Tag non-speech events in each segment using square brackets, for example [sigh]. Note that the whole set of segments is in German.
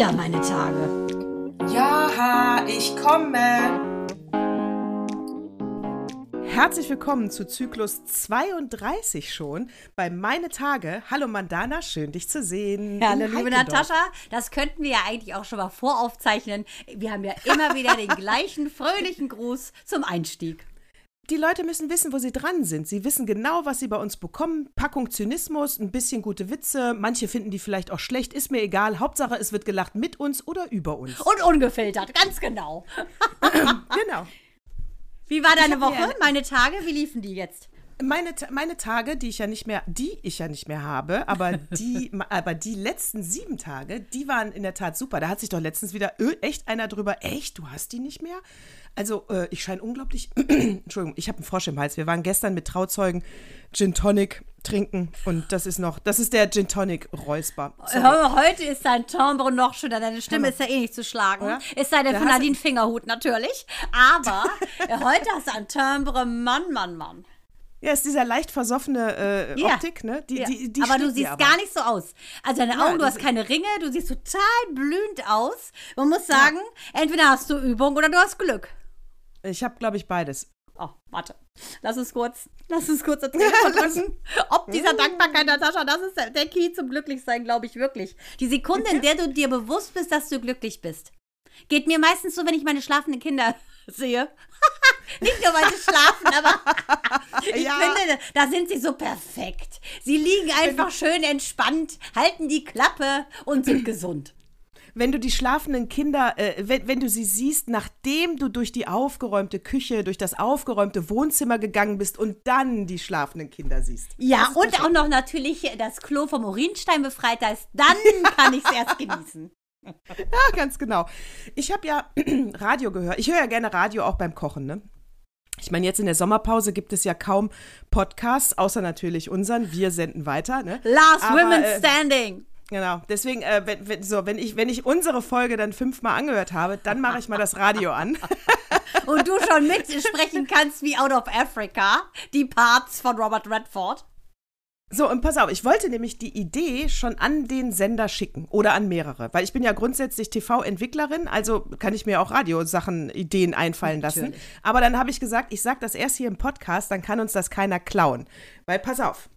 wieder meine Tage. Ja, ich komme. Herzlich willkommen zu Zyklus 32 schon bei Meine Tage. Hallo Mandana, schön dich zu sehen. Hallo liebe Natascha, das könnten wir ja eigentlich auch schon mal voraufzeichnen. Wir haben ja immer wieder den gleichen fröhlichen Gruß zum Einstieg. Die Leute müssen wissen, wo sie dran sind. Sie wissen genau, was sie bei uns bekommen. Packung Zynismus, ein bisschen gute Witze. Manche finden die vielleicht auch schlecht. Ist mir egal. Hauptsache, es wird gelacht mit uns oder über uns. Und ungefiltert, ganz genau. [laughs] genau. Wie war deine Woche? Meine Tage, wie liefen die jetzt? Meine, meine Tage, die ich ja nicht mehr, die ich ja nicht mehr habe, aber die, [laughs] aber die letzten sieben Tage, die waren in der Tat super. Da hat sich doch letztens wieder echt einer drüber, echt, du hast die nicht mehr? Also, äh, ich scheine unglaublich. [clears throat] Entschuldigung, ich habe einen Frosch im Hals. Wir waren gestern mit Trauzeugen Gin Tonic trinken und das ist noch, das ist der Gin Tonic Räusper. Sorry. Heute ist dein Timbre noch schöner. Deine Stimme ist ja eh nicht zu schlagen. Oder? Es sei denn von Nadine Fingerhut natürlich. Aber [laughs] heute hast du ein Timbre, Mann, Mann, Mann. Ja, ist dieser leicht versoffene äh, ja. Optik, ne? Die, ja. die, die aber du siehst aber. gar nicht so aus. Also deine Augen, ja, du hast keine Ringe, du siehst total blühend aus. Man muss sagen, entweder hast du Übung oder du hast Glück. Ich habe, glaube ich, beides. Oh, warte. Lass uns kurz, lass uns kurz [laughs] drücken. Ob dieser Dankbarkeit, Natascha, das ist der, der Key zum Glücklichsein, glaube ich wirklich. Die Sekunde, in der du dir bewusst bist, dass du glücklich bist. Geht mir meistens so, wenn ich meine schlafenden Kinder [laughs] sehe. [laughs] Nicht nur, weil sie schlafen, aber ich ja. finde, da sind sie so perfekt. Sie liegen einfach schön entspannt, halten die Klappe und sind gesund wenn du die schlafenden Kinder, äh, wenn, wenn du sie siehst, nachdem du durch die aufgeräumte Küche, durch das aufgeräumte Wohnzimmer gegangen bist und dann die schlafenden Kinder siehst. Ja, und auch noch natürlich das Klo vom Urinstein befreit ist, dann [laughs] kann ich es erst genießen. Ja, ganz genau. Ich habe ja [clears throat] Radio gehört. Ich höre ja gerne Radio auch beim Kochen, ne? Ich meine, jetzt in der Sommerpause gibt es ja kaum Podcasts, außer natürlich unseren. Wir senden weiter. Ne? Last Aber, Women äh, Standing. Genau, deswegen, äh, wenn, wenn, so, wenn, ich, wenn ich unsere Folge dann fünfmal angehört habe, dann mache ich mal das Radio an. [laughs] Und du schon mitsprechen kannst wie Out of Africa, die Parts von Robert Redford. So, und pass auf, ich wollte nämlich die Idee schon an den Sender schicken oder an mehrere, weil ich bin ja grundsätzlich TV-Entwicklerin, also kann ich mir auch Radiosachen, Ideen einfallen lassen. Natürlich. Aber dann habe ich gesagt, ich sage das erst hier im Podcast, dann kann uns das keiner klauen. Weil, pass auf,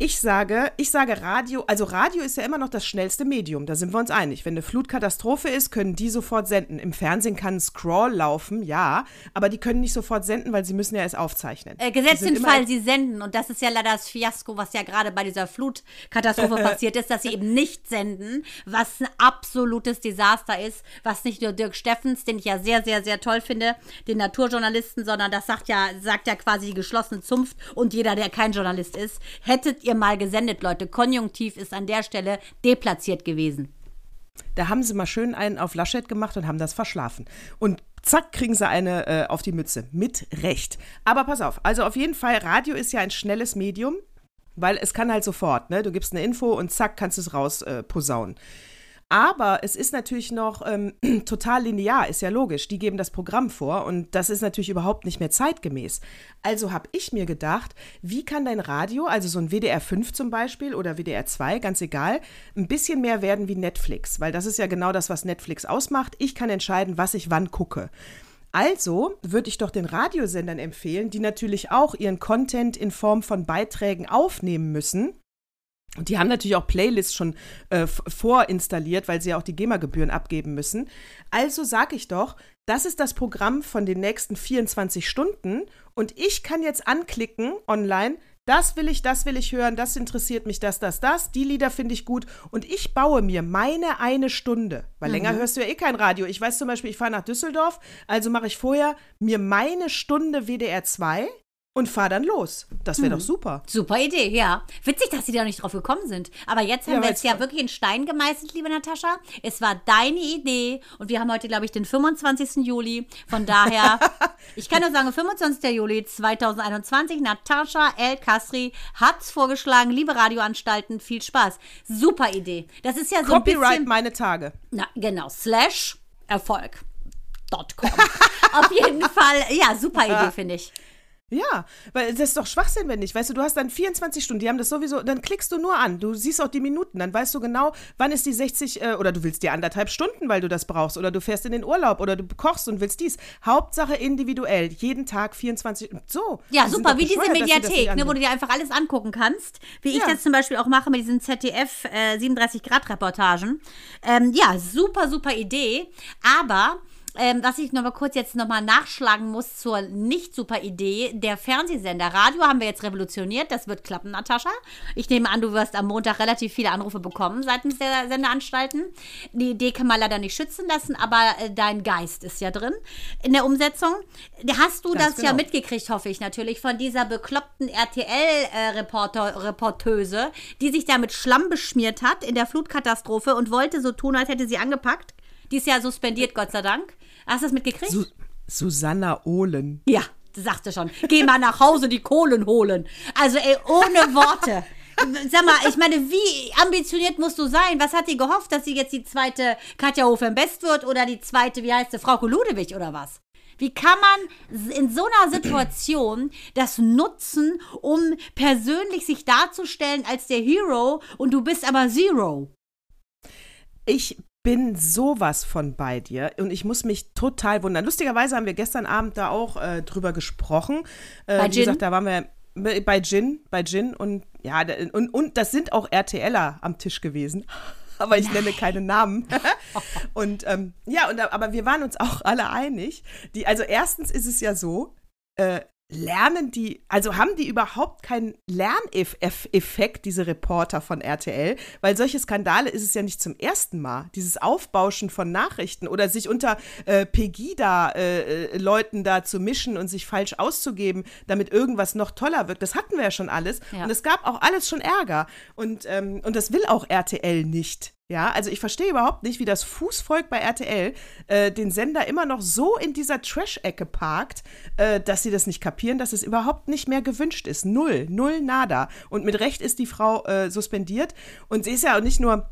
ich sage, ich sage Radio, also Radio ist ja immer noch das schnellste Medium, da sind wir uns einig. Wenn eine Flutkatastrophe ist, können die sofort senden. Im Fernsehen kann ein Scroll laufen, ja, aber die können nicht sofort senden, weil sie müssen ja erst aufzeichnen. Äh, gesetzt den Fall, sie senden und das ist ja leider das Fiasko, was ja gerade bei dieser Flutkatastrophe [laughs] passiert ist, dass sie eben nicht senden, was ein absolutes Desaster ist, was nicht nur Dirk Steffens, den ich ja sehr, sehr, sehr toll finde, den Naturjournalisten, sondern das sagt ja, sagt ja quasi die geschlossene Zunft und jeder, der kein Journalist ist, hättet ihr mal gesendet, Leute. Konjunktiv ist an der Stelle deplatziert gewesen. Da haben sie mal schön einen auf Laschet gemacht und haben das verschlafen. Und zack, kriegen sie eine äh, auf die Mütze. Mit Recht. Aber pass auf, also auf jeden Fall, Radio ist ja ein schnelles Medium, weil es kann halt sofort, ne? Du gibst eine Info und zack, kannst es raus äh. Aber es ist natürlich noch ähm, [clears throat] total linear, ist ja logisch. Die geben das Programm vor und das ist natürlich überhaupt nicht mehr zeitgemäß. Also habe ich mir gedacht, wie kann dein Radio, also so ein WDR 5 zum Beispiel oder WDR 2, ganz egal, ein bisschen mehr werden wie Netflix? Weil das ist ja genau das, was Netflix ausmacht. Ich kann entscheiden, was ich wann gucke. Also würde ich doch den Radiosendern empfehlen, die natürlich auch ihren Content in Form von Beiträgen aufnehmen müssen und die haben natürlich auch Playlists schon äh, vorinstalliert, weil sie ja auch die GEMA-Gebühren abgeben müssen. Also sage ich doch, das ist das Programm von den nächsten 24 Stunden und ich kann jetzt anklicken online, das will ich, das will ich hören, das interessiert mich, das, das, das, die Lieder finde ich gut und ich baue mir meine eine Stunde, weil mhm. länger hörst du ja eh kein Radio. Ich weiß zum Beispiel, ich fahre nach Düsseldorf, also mache ich vorher mir meine Stunde WDR 2 und fahr dann los. Das wäre hm. doch super. Super Idee, ja. Witzig, dass sie da nicht drauf gekommen sind. Aber jetzt haben ja, wir es ja wirklich in Stein gemeißelt, liebe Natascha. Es war deine Idee und wir haben heute, glaube ich, den 25. Juli. Von daher, [laughs] ich kann nur sagen, 25. Juli 2021. Natascha El Kasri hat es vorgeschlagen. Liebe Radioanstalten, viel Spaß. Super Idee. Das ist ja so Copyright ein bisschen, meine Tage. Na, genau. Slash Erfolg. .com. [laughs] Auf jeden Fall, ja, super Idee, [laughs] finde ich. Ja, weil das ist doch Schwachsinn, wenn nicht. Weißt du, du hast dann 24 Stunden, die haben das sowieso, dann klickst du nur an. Du siehst auch die Minuten, dann weißt du genau, wann ist die 60, äh, oder du willst dir anderthalb Stunden, weil du das brauchst, oder du fährst in den Urlaub, oder du kochst und willst dies. Hauptsache individuell, jeden Tag 24, so. Ja, super, wie diese Mediathek, ne, wo du dir einfach alles angucken kannst. Wie ich Ja. das zum Beispiel auch mache mit diesen ZDF äh, 37-Grad-Reportagen. Ähm, ja, super, super Idee. Aber. Ähm, was ich noch mal kurz jetzt noch mal nachschlagen muss zur nicht super Idee, der Fernsehsender. Radio haben wir jetzt revolutioniert, das wird klappen, Natascha. Ich nehme an, du wirst am Montag relativ viele Anrufe bekommen seitens der Sendeanstalten. Die Idee kann man leider nicht schützen lassen, aber äh, dein Geist ist ja drin in der Umsetzung. Hast du Ganz das ja genau. mitgekriegt, hoffe ich natürlich, von dieser bekloppten RTL-Reporteuse, die sich da mit Schlamm beschmiert hat in der Flutkatastrophe und wollte so tun, als hätte sie angepackt. Die ist ja suspendiert, Gott sei Dank. Hast du das mitgekriegt? Su Susanna Ohlen. ja, du sagte schon. Geh mal nach Hause die Kohlen holen. Also, ey, ohne Worte. Sag mal, ich meine, wie ambitioniert musst du sein? Was hat die gehofft, dass sie jetzt die zweite Katja Hofen-Best wird oder die zweite, wie heißt sie, Frau Ludewig oder was? Wie kann man in so einer Situation das nutzen, um persönlich sich darzustellen als der Hero und du bist aber Zero? Ich bin sowas von bei dir und ich muss mich total wundern. Lustigerweise haben wir gestern Abend da auch äh, drüber gesprochen. Äh, Bei wie Gin? gesagt, da waren wir bei Gin, bei Gin und ja, und, und das sind auch RTLer am Tisch gewesen. [laughs] Aber ich nenne keine Namen. [laughs] und ähm, ja, und, aber wir waren uns auch alle einig. Die, also erstens ist es ja so, äh, lernen die, also haben die überhaupt keinen Lerneffekt, diese Reporter von RTL? Weil solche Skandale ist es ja nicht zum ersten Mal. Dieses Aufbauschen von Nachrichten oder sich unter äh, Pegida-Leuten da zu mischen und sich falsch auszugeben, damit irgendwas noch toller wirkt. Das hatten wir ja schon alles. Ja. Und es gab auch alles schon Ärger. Und, ähm, und das will auch RTL nicht. Ja, also ich verstehe überhaupt nicht, wie das Fußvolk bei RTL äh, den Sender immer noch so in dieser Trash-Ecke parkt, äh, dass sie das nicht kapieren, dass es überhaupt nicht mehr gewünscht ist. Null, null, nada. Und mit Recht ist die Frau äh, suspendiert. Und sie ist ja auch nicht nur.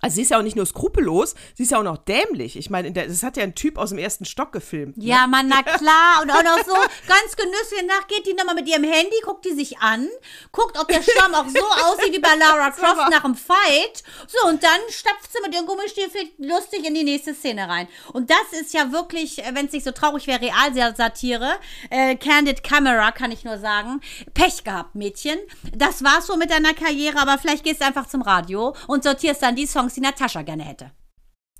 Also sie ist ja auch nicht nur skrupellos, sie ist ja auch noch dämlich. Ich meine, das hat ja ein Typ aus dem ersten Stock gefilmt. ne? Ja, Mann, na [laughs] klar. Und auch noch so ganz genüsslich nach geht die nochmal mit ihrem Handy, guckt die sich an, guckt, ob der Schwamm auch so aussieht wie bei Lara Croft nach dem Fight. So, und dann stapft sie mit ihrem Gummistiefel lustig in die nächste Szene rein. Und das ist ja wirklich, wenn es nicht so traurig wäre, Realsatire. Äh, Candid Camera, kann ich nur sagen. Pech gehabt, Mädchen. Das war's so mit deiner Karriere, aber vielleicht gehst du einfach zum Radio und sortierst dann die Songs, die Natascha gerne hätte.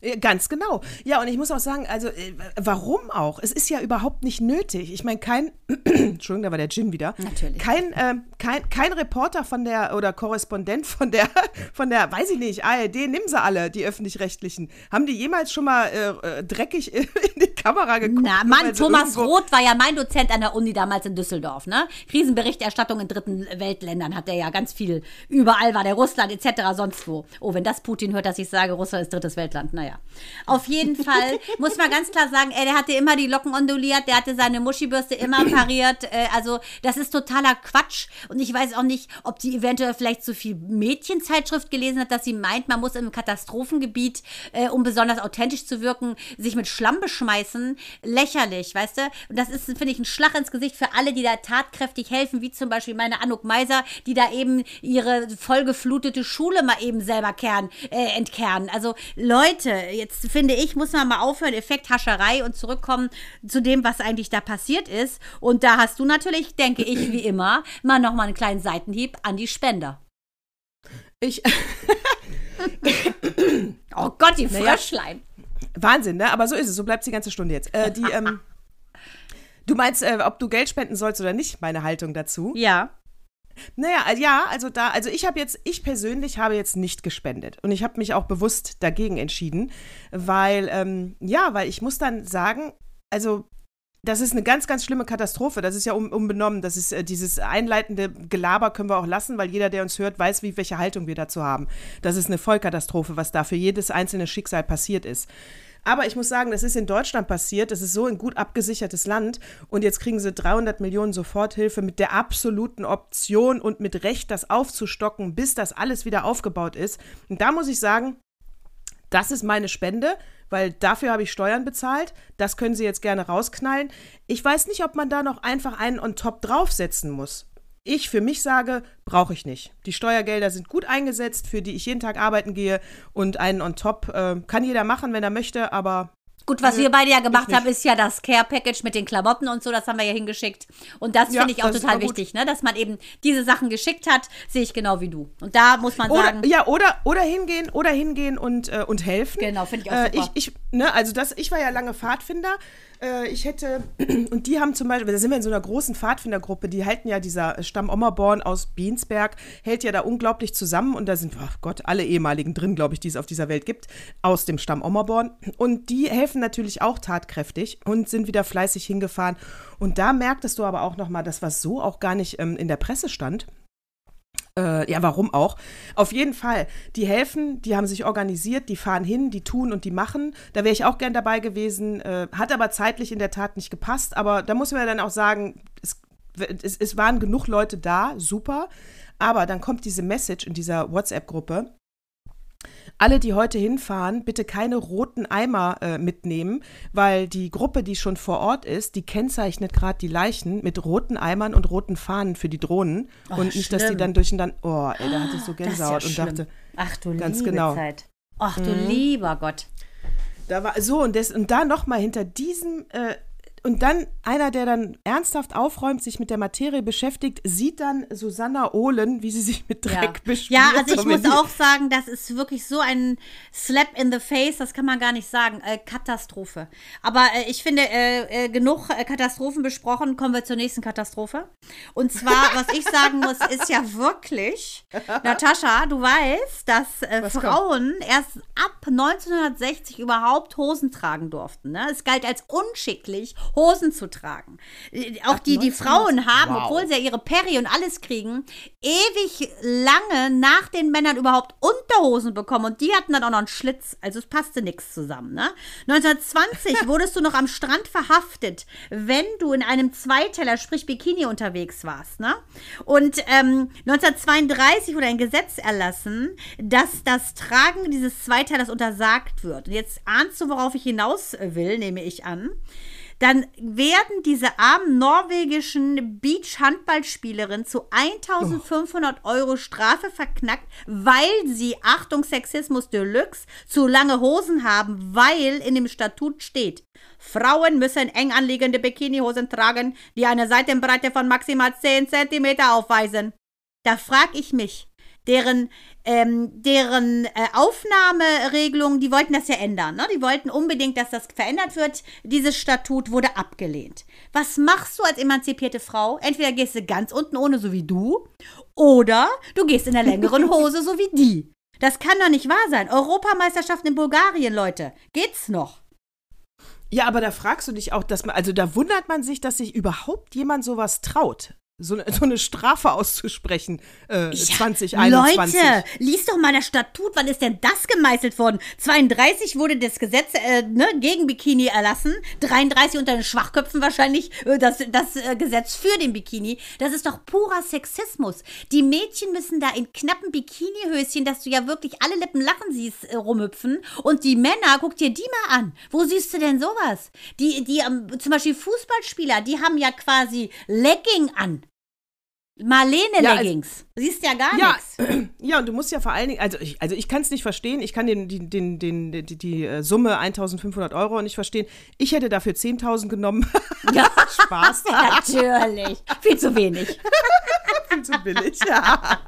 Äh, Ganz genau. Ja, und ich muss auch sagen, also äh, warum auch? Es ist ja überhaupt nicht nötig. Ich meine, kein, [clears throat] Entschuldigung, da war der Gin wieder. Natürlich. Kein, ähm, kein, kein Reporter von der oder Korrespondent von der, [laughs] von der, weiß ich nicht, ARD, nimm sie alle, die öffentlich-rechtlichen. Haben die jemals schon mal äh, äh, dreckig [laughs] in die Kamera geguckt? Na, Mann, Thomas Roth war ja mein Dozent an der Uni damals in Düsseldorf, ne? Krisenberichterstattung in dritten Weltländern hat er ja ganz viel. Überall war der Russland etc. sonst wo. Oh, wenn das Putin hört, dass ich sage, Russland ist drittes Weltland, naja. Auf jeden [laughs] Fall muss man ganz klar sagen, ey, der hatte immer die Locken onduliert, der hatte seine Muschibürste immer [clears throat] pariert. Äh, also, das ist totaler Quatsch. Und ich weiß auch nicht, ob die eventuell vielleicht so viel Mädchenzeitschrift gelesen hat, dass sie meint, man muss im Katastrophengebiet, äh, um besonders authentisch zu wirken, sich mit Schlamm beschmeißen. Lächerlich, weißt du? Und das ist, finde ich, ein Schlag ins Gesicht für alle, die da tatkräftig helfen, wie zum Beispiel meine Anuk Meiser, die da eben ihre vollgeflutete Schule mal eben selber kern, äh, entkernen. Also Leute, jetzt finde ich, muss man mal aufhören, Effekthascherei und zurückkommen zu dem, was eigentlich da passiert ist. Und da hast du natürlich, denke ich, wie immer, mal nochmal einen kleinen Seitenhieb an die Spender. Ich, [laughs] Oh Gott, die Naja. Fröschlein. Wahnsinn, ne? Aber so ist es. So bleibt die ganze Stunde jetzt. Äh, die, ähm, [laughs] du meinst, äh, ob du Geld spenden sollst oder nicht, meine Haltung dazu? Ja. Naja, äh, ja, also da, also ich habe jetzt, ich persönlich habe jetzt nicht gespendet. Und ich habe mich auch bewusst dagegen entschieden, weil, ähm, ja, weil ich muss dann sagen, also das ist eine ganz, ganz schlimme Katastrophe. Das ist ja un unbenommen. Das ist äh, dieses einleitende Gelaber können wir auch lassen, weil jeder, der uns hört, weiß, wie, welche Haltung wir dazu haben. Das ist eine Vollkatastrophe, was da für jedes einzelne Schicksal passiert ist. Aber ich muss sagen, das ist in Deutschland passiert. Das ist so ein gut abgesichertes Land. Und jetzt kriegen sie 300 Millionen Soforthilfe mit der absoluten Option und mit Recht, das aufzustocken, bis das alles wieder aufgebaut ist. Und da muss ich sagen, das ist meine Spende, weil dafür habe ich Steuern bezahlt. Das können Sie jetzt gerne rausknallen. Ich weiß nicht, ob man da noch einfach einen on top draufsetzen muss. Ich für mich sage, brauche ich nicht. Die Steuergelder sind gut eingesetzt, für die ich jeden Tag arbeiten gehe und einen on top äh, kann jeder machen, wenn er möchte, aber Gut, was wir beide ja gemacht haben, ist ja das Care-Package mit den Klamotten und so, das haben wir ja hingeschickt. Und das Ja, finde ich auch total wichtig, ne? dass man eben diese Sachen geschickt hat, sehe ich genau wie du. Und da muss man Oder, sagen, ja, oder, oder hingehen, oder hingehen und, äh, und helfen. Genau, finde ich auch äh, super. Ich, ich, ne, also das, ich war ja lange Pfadfinder. Äh, ich hätte, [clears throat] und die haben zum Beispiel, da sind wir in so einer großen Pfadfindergruppe, die halten ja, dieser Stamm Ommerborn aus Biensberg, hält ja da unglaublich zusammen und da sind, oh Gott, alle ehemaligen drin, glaube ich, die es auf dieser Welt gibt, aus dem Stamm Ommerborn. Und die helfen natürlich auch tatkräftig und sind wieder fleißig hingefahren. Und da merktest du aber auch nochmal, das, was so auch gar nicht ähm, in der Presse stand, äh, ja, warum auch? Auf jeden Fall. Die helfen, die haben sich organisiert, die fahren hin, die tun und die machen. Da wäre ich auch gern dabei gewesen. Äh, hat aber zeitlich in der Tat nicht gepasst. Aber da muss man dann auch sagen, es, es, es waren genug Leute da, super. Aber dann kommt diese Message in dieser WhatsApp-Gruppe. Alle, die heute hinfahren, bitte keine roten Eimer äh, mitnehmen, weil die Gruppe, die schon vor Ort ist, die kennzeichnet gerade die Leichen mit roten Eimern und roten Fahnen für die Drohnen. Oh, und nicht, dass die schlimm. dann durcheinander. Oh, ey, da hatte ich so das ist ja Gänsehaut und schlimm. dachte, ach du ganz liebe genau. Zeit. Ach du Mhm. lieber Gott. da war so und, das, und da nochmal hinter diesem. Äh, und dann einer, der dann ernsthaft aufräumt, sich mit der Materie beschäftigt, sieht dann Susanna Ohlen, wie sie sich mit Dreck Ja. beschmiert. ja, also ich muss auch sagen, das ist wirklich so ein Slap in the face, das kann man gar nicht sagen. Äh, Katastrophe. Aber äh, ich finde, äh, äh, genug äh, Katastrophen besprochen, kommen wir zur nächsten Katastrophe. Und zwar, [laughs] was ich sagen muss, ist ja wirklich, Natascha, du weißt, dass äh, Was kommt? Frauen erst ab 1960 überhaupt Hosen tragen durften. Ne? Es galt als unschicklich, Hosen zu tragen. Äh, Auch die, die 1900 Frauen haben, Wow. obwohl sie ja ihre Peri und alles kriegen, ewig lange nach den Männern überhaupt Unterhosen bekommen und die hatten dann auch noch einen Schlitz, also es passte nichts zusammen. Ne? 1920 [laughs] wurdest du noch am Strand verhaftet, wenn du in einem Zweiteller, sprich Bikini unterwegs warst. Ne? Und ähm, 1932 wurde ein Gesetz erlassen, dass das Tragen dieses Zweiteilers untersagt wird. Und jetzt ahnst du, worauf ich hinaus will, nehme ich an dann werden diese armen norwegischen Beach-Handballspielerinnen zu 1500 Euro Strafe verknackt, weil sie, Achtung, Sexismus Deluxe, zu lange Hosen haben, weil in dem Statut steht, Frauen müssen eng anliegende Bikinihosen tragen, die eine Seitenbreite von maximal 10 cm aufweisen. Da frage ich mich, deren, ähm, deren äh, Aufnahmeregelung, die wollten das ja ändern. Ne? Die wollten unbedingt, dass das verändert wird. Dieses Statut wurde abgelehnt. Was machst du als emanzipierte Frau? Entweder gehst du ganz unten ohne, so wie du, oder du gehst in der längeren [laughs] Hose, so wie die. Das kann doch nicht wahr sein. Europameisterschaften in Bulgarien, Leute. Geht's noch? Ja, aber da fragst du dich auch, dass man, also da wundert man sich, dass sich überhaupt jemand sowas traut. So, eine- [laughs] so eine Strafe auszusprechen, äh, 2021. Leute, lies doch mal das Statut. Wann ist denn das gemeißelt worden? 32 wurde das Gesetz äh, ne, gegen Bikini erlassen. 33 unter den Schwachköpfen wahrscheinlich äh, das, das äh, Gesetz für den Bikini. Das ist doch purer Sexismus. Die Mädchen müssen da in knappen Bikinihöschen, dass du ja wirklich alle Lippen lachen siehst, äh, rumhüpfen. Und die Männer, guck dir die mal an. Wo siehst du denn sowas? Die, die ähm, zum Beispiel Fußballspieler, die haben ja quasi Legging an. Marlene Ja, also- Leggings. Siehst ja gar Ja, nichts. [clears throat] ja, und du musst ja vor allen Dingen, also ich, also ich kann es nicht verstehen, ich kann den, den, den, den, die, die äh, Summe 1500 Euro nicht verstehen. Ich hätte dafür 10.000 genommen. [laughs] Ja, Spaß. [laughs] natürlich. Viel zu wenig. [laughs] Viel zu billig. Ja.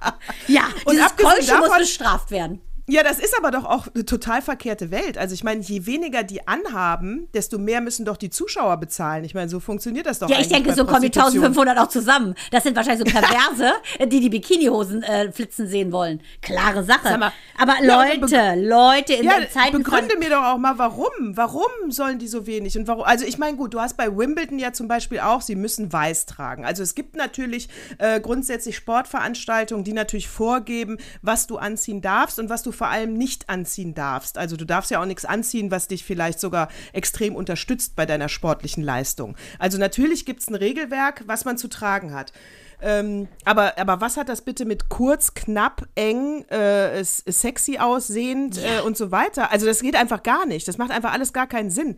Ja, Und dieses Keusche muss bestraft werden. Ja, das ist aber doch auch eine total verkehrte Welt. Also ich meine, je weniger die anhaben, desto mehr müssen doch die Zuschauer bezahlen. Ich meine, so funktioniert das doch Ja, ich denke, so kommen die Prostitution. 1500 auch zusammen. Das sind wahrscheinlich so Perverse, [laughs] die die Bikinihosen äh, flitzen sehen wollen. Klare Sache. Sag mal, Aber ja, und Leute, Leute, in Ja, den Zeiten begründe mir doch auch mal, warum? Warum sollen die so wenig? Und warum? Also ich meine, gut, du hast bei Wimbledon ja zum Beispiel auch, sie müssen weiß tragen. Also es gibt natürlich äh, grundsätzlich Sportveranstaltungen, die natürlich vorgeben, was du anziehen darfst und was du vor allem nicht anziehen darfst. Also du darfst ja auch nichts anziehen, was dich vielleicht sogar extrem unterstützt bei deiner sportlichen Leistung. Also natürlich gibt es ein Regelwerk, was man zu tragen hat. Ähm, aber, aber was hat das bitte mit kurz, knapp, eng, äh, sexy aussehend äh, und so weiter? Also das geht einfach gar nicht. Das macht einfach alles gar keinen Sinn.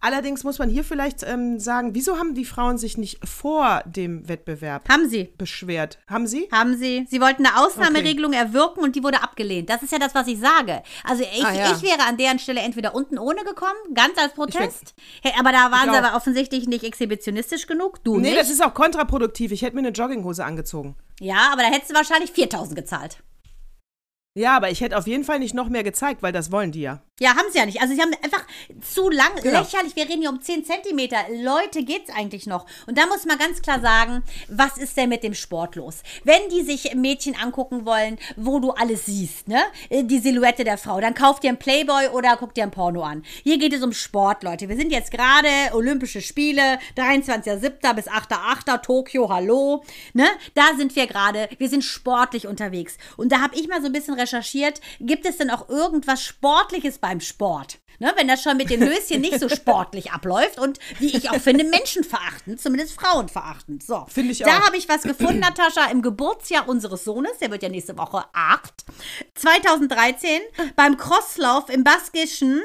Allerdings muss man hier vielleicht ähm, sagen, wieso haben die Frauen sich nicht vor dem Wettbewerb haben sie. beschwert? Haben sie? Haben sie. Sie wollten eine Ausnahmeregelung okay. erwirken und die wurde abgelehnt. Das ist ja das, was ich sage. Also ich, ah, ja. ich wäre an deren Stelle entweder unten ohne gekommen, ganz als Protest. Hey, aber da waren sie aber offensichtlich nicht exhibitionistisch genug. Du nee, nicht. das ist auch kontraproduktiv. Ich hätte mir eine Jogginghose angezogen. Ja, aber da hättest du wahrscheinlich 4000 gezahlt. Ja, aber ich hätte auf jeden Fall nicht noch mehr gezeigt, weil das wollen die ja. Ja, haben sie ja nicht. Also sie haben einfach zu lang, genau. lächerlich. Wir reden hier um 10 Zentimeter. Leute, geht's eigentlich noch? Und da muss man ganz klar sagen, was ist denn mit dem Sport los? Wenn die sich Mädchen angucken wollen, wo du alles siehst, ne? Die Silhouette der Frau, dann kauft ihr ein Playboy oder guckt dir ein Porno an. Hier geht es um Sport, Leute. Wir sind jetzt gerade Olympische Spiele, 23.07. bis 8.08. Tokio, hallo. Ne? Da sind wir gerade. Wir sind sportlich unterwegs. Und da habe ich mal so ein bisschen recherchiert, gibt es denn auch irgendwas Sportliches beim Sport? Ne, wenn das schon mit den Höschen nicht so [laughs] sportlich abläuft und wie ich auch finde, menschenverachtend, zumindest frauenverachtend. So, finde ich auch. Da habe ich was gefunden, Natascha, im Geburtsjahr unseres Sohnes, der wird ja nächste Woche acht. 2013 beim Crosslauf im baskischen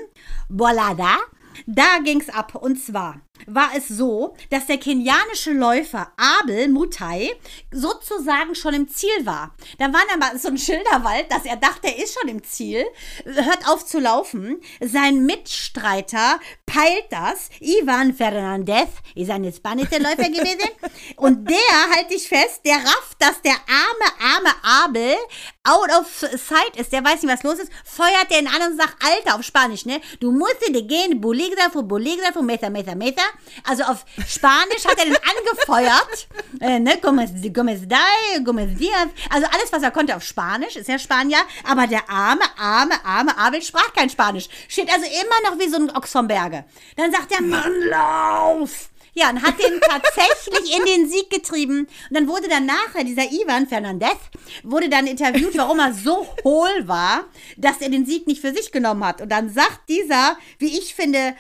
Bolada. Da ging es ab und zwar war es so, dass der kenianische Läufer Abel Mutai sozusagen schon im Ziel war. Da war dann mal so ein Schilderwald, dass er dachte, er ist schon im Ziel, hört auf zu laufen. Sein Mitstreiter peilt das. Ivan Fernandez ist ein spanischer Läufer gewesen. [laughs] Und der, halte ich fest, der rafft, dass der arme, arme Abel out of sight ist. Der weiß nicht, was los ist. Feuert den an und sagt, Alter, auf Spanisch, ne? Du musst in die gehen, Boligrafo, Boligrafo, Meta, Meta, Meta. Also auf Spanisch hat er den angefeuert. Äh, ne? Gomez, Gomez Dai, Gomez Diaz. Also alles, was er konnte auf Spanisch, ist ja Spanier. Aber der arme, arme, arme Abel sprach kein Spanisch. Steht also immer noch wie so ein Ochs vom Berge. Dann sagt der Mann, lauf! Ja, und hat den tatsächlich in den Sieg getrieben. Und dann wurde dann nachher dieser Ivan Fernandez, wurde dann interviewt, warum er so hohl war, dass er den Sieg nicht für sich genommen hat. Und dann sagt dieser, wie ich finde,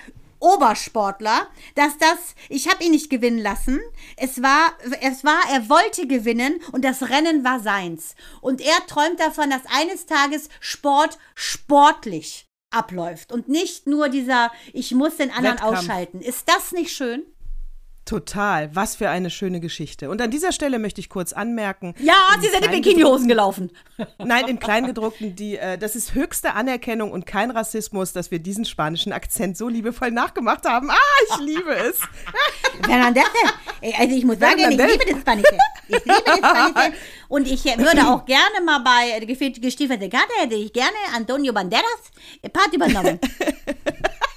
Obersportler, dass das, ich habe ihn nicht gewinnen lassen. Es war, es war, er wollte gewinnen und das Rennen war seins. Und er träumt davon, dass eines Tages Sport sportlich abläuft und nicht nur dieser, ich muss den anderen Wettkampf. ausschalten. Ist das nicht schön? Total. Was für eine schöne Geschichte. Und an dieser Stelle möchte ich kurz anmerken. Ja, Sie sind in Bikinihosen gelaufen. Nein, in Kleingedruckten, die, äh, das ist höchste Anerkennung und kein Rassismus, dass wir diesen spanischen Akzent so liebevoll nachgemacht haben. Ah, ich liebe es. [laughs] Fernandez, also ich muss sagen, ich liebe das Spanische. Ich liebe das Spanische. Und ich würde auch gerne mal bei Gestiefelte Karte, hätte ich gerne Antonio Banderas Part übernommen. [laughs]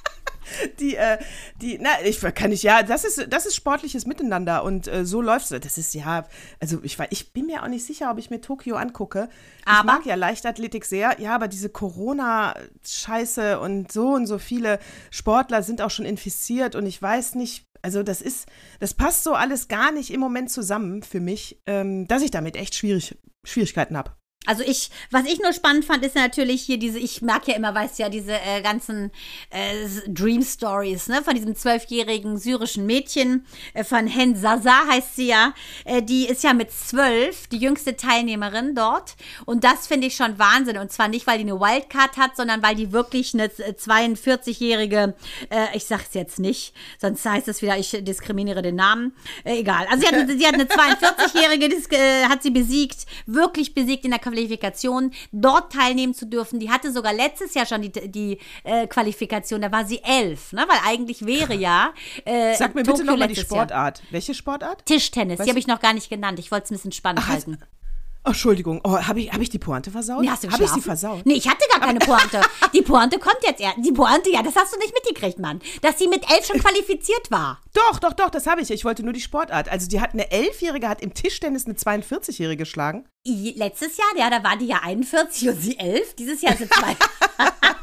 die, äh, die, na, ich kann nicht, ja, das ist, das ist sportliches Miteinander und äh, so läuft es. Das ist ja, also ich, ich bin mir auch nicht sicher, ob ich mir Tokio angucke. Aber? Ich mag ja Leichtathletik sehr, ja, aber diese Corona-Scheiße und so und so viele Sportler sind auch schon infiziert und ich weiß nicht, also das ist, das passt so alles gar nicht im Moment zusammen für mich, ähm, dass ich damit echt schwierig, Schwierigkeiten habe. Also ich, was ich nur spannend fand, ist natürlich hier diese, ich mag ja immer, weißt ja, diese äh, ganzen äh, Dream Stories, ne, von diesem zwölfjährigen syrischen Mädchen, äh, von Hen Zaza heißt sie ja, äh, die ist ja mit zwölf die jüngste Teilnehmerin dort. Und das finde ich schon Wahnsinn. Und zwar nicht, weil die eine Wildcard hat, sondern weil die wirklich eine 42-jährige, äh, ich sag's jetzt nicht, sonst heißt es wieder, ich diskriminiere den Namen, äh, egal. Also sie hat, sie hat eine [laughs] 42-jährige, hat sie besiegt, wirklich besiegt in der Qualifikation dort teilnehmen zu dürfen. Die hatte sogar letztes Jahr schon die, die äh, Qualifikation, da war sie elf, ne? weil eigentlich wäre ja. Äh, Sag mir Tokio bitte nochmal die Sportart. Jahr. Welche Sportart? Tischtennis, weißt die habe ich noch gar nicht genannt. Ich wollte es ein bisschen spannend Ach, halten. Oh, Entschuldigung, oh, habe ich, hab ich die Pointe versaut? Nee, hast du Habe ich sie versaut? Nee, ich hatte gar keine Pointe. [laughs] die Pointe kommt jetzt eher. Die Pointe, ja, das hast du nicht mitgekriegt, Mann. Dass sie mit elf schon qualifiziert war. Doch, doch, doch, das habe ich. Ich wollte nur die Sportart. Also die hat eine Elfjährige, hat im Tischtennis eine 42-Jährige geschlagen. Letztes Jahr, ja, da war die ja 41 und sie elf. Dieses Jahr sind zwei. [laughs] [laughs]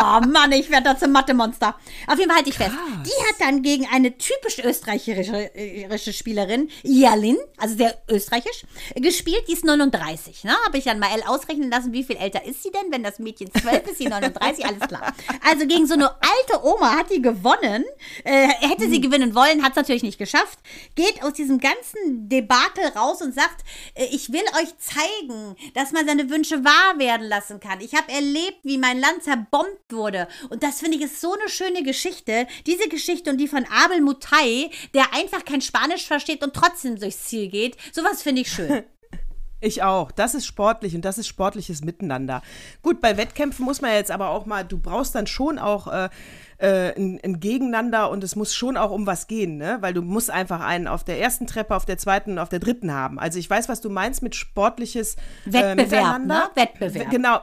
Oh Mann, ich werde da zum Mathe-Monster. Auf jeden Fall halte ich fest. Die hat dann gegen eine typisch österreichische Spielerin, Jalin, also sehr österreichisch, gespielt. Die ist 39. Ne? Habe ich dann mal ausrechnen lassen, wie viel älter ist sie denn? Wenn das Mädchen 12 ist, sie 39, alles klar. Also gegen so eine alte Oma hat die gewonnen. Äh, hätte sie gewinnen wollen, hat es natürlich nicht geschafft. Geht aus diesem ganzen Debakel raus und sagt, äh, ich will euch zeigen, dass man seine Wünsche wahr werden lassen kann. Ich habe erlebt, wie mein Land zerbombt wurde. Und das finde ich ist so eine schöne Geschichte. Diese Geschichte und die von Abel Mutai, der einfach kein Spanisch versteht und trotzdem durchs Ziel geht. Sowas finde ich schön. [laughs] Ich auch. Das ist sportlich und das ist sportliches Miteinander. Gut, bei Wettkämpfen muss man jetzt aber auch mal, du brauchst dann schon auch äh, äh, ein, ein, Gegeneinander und es muss schon auch um was gehen, ne? Weil du musst einfach einen auf der ersten Treppe, auf der zweiten und auf der dritten haben. Also ich weiß, was du meinst mit sportliches äh, Wettbewerb, ne? Wettbewerb. Genau.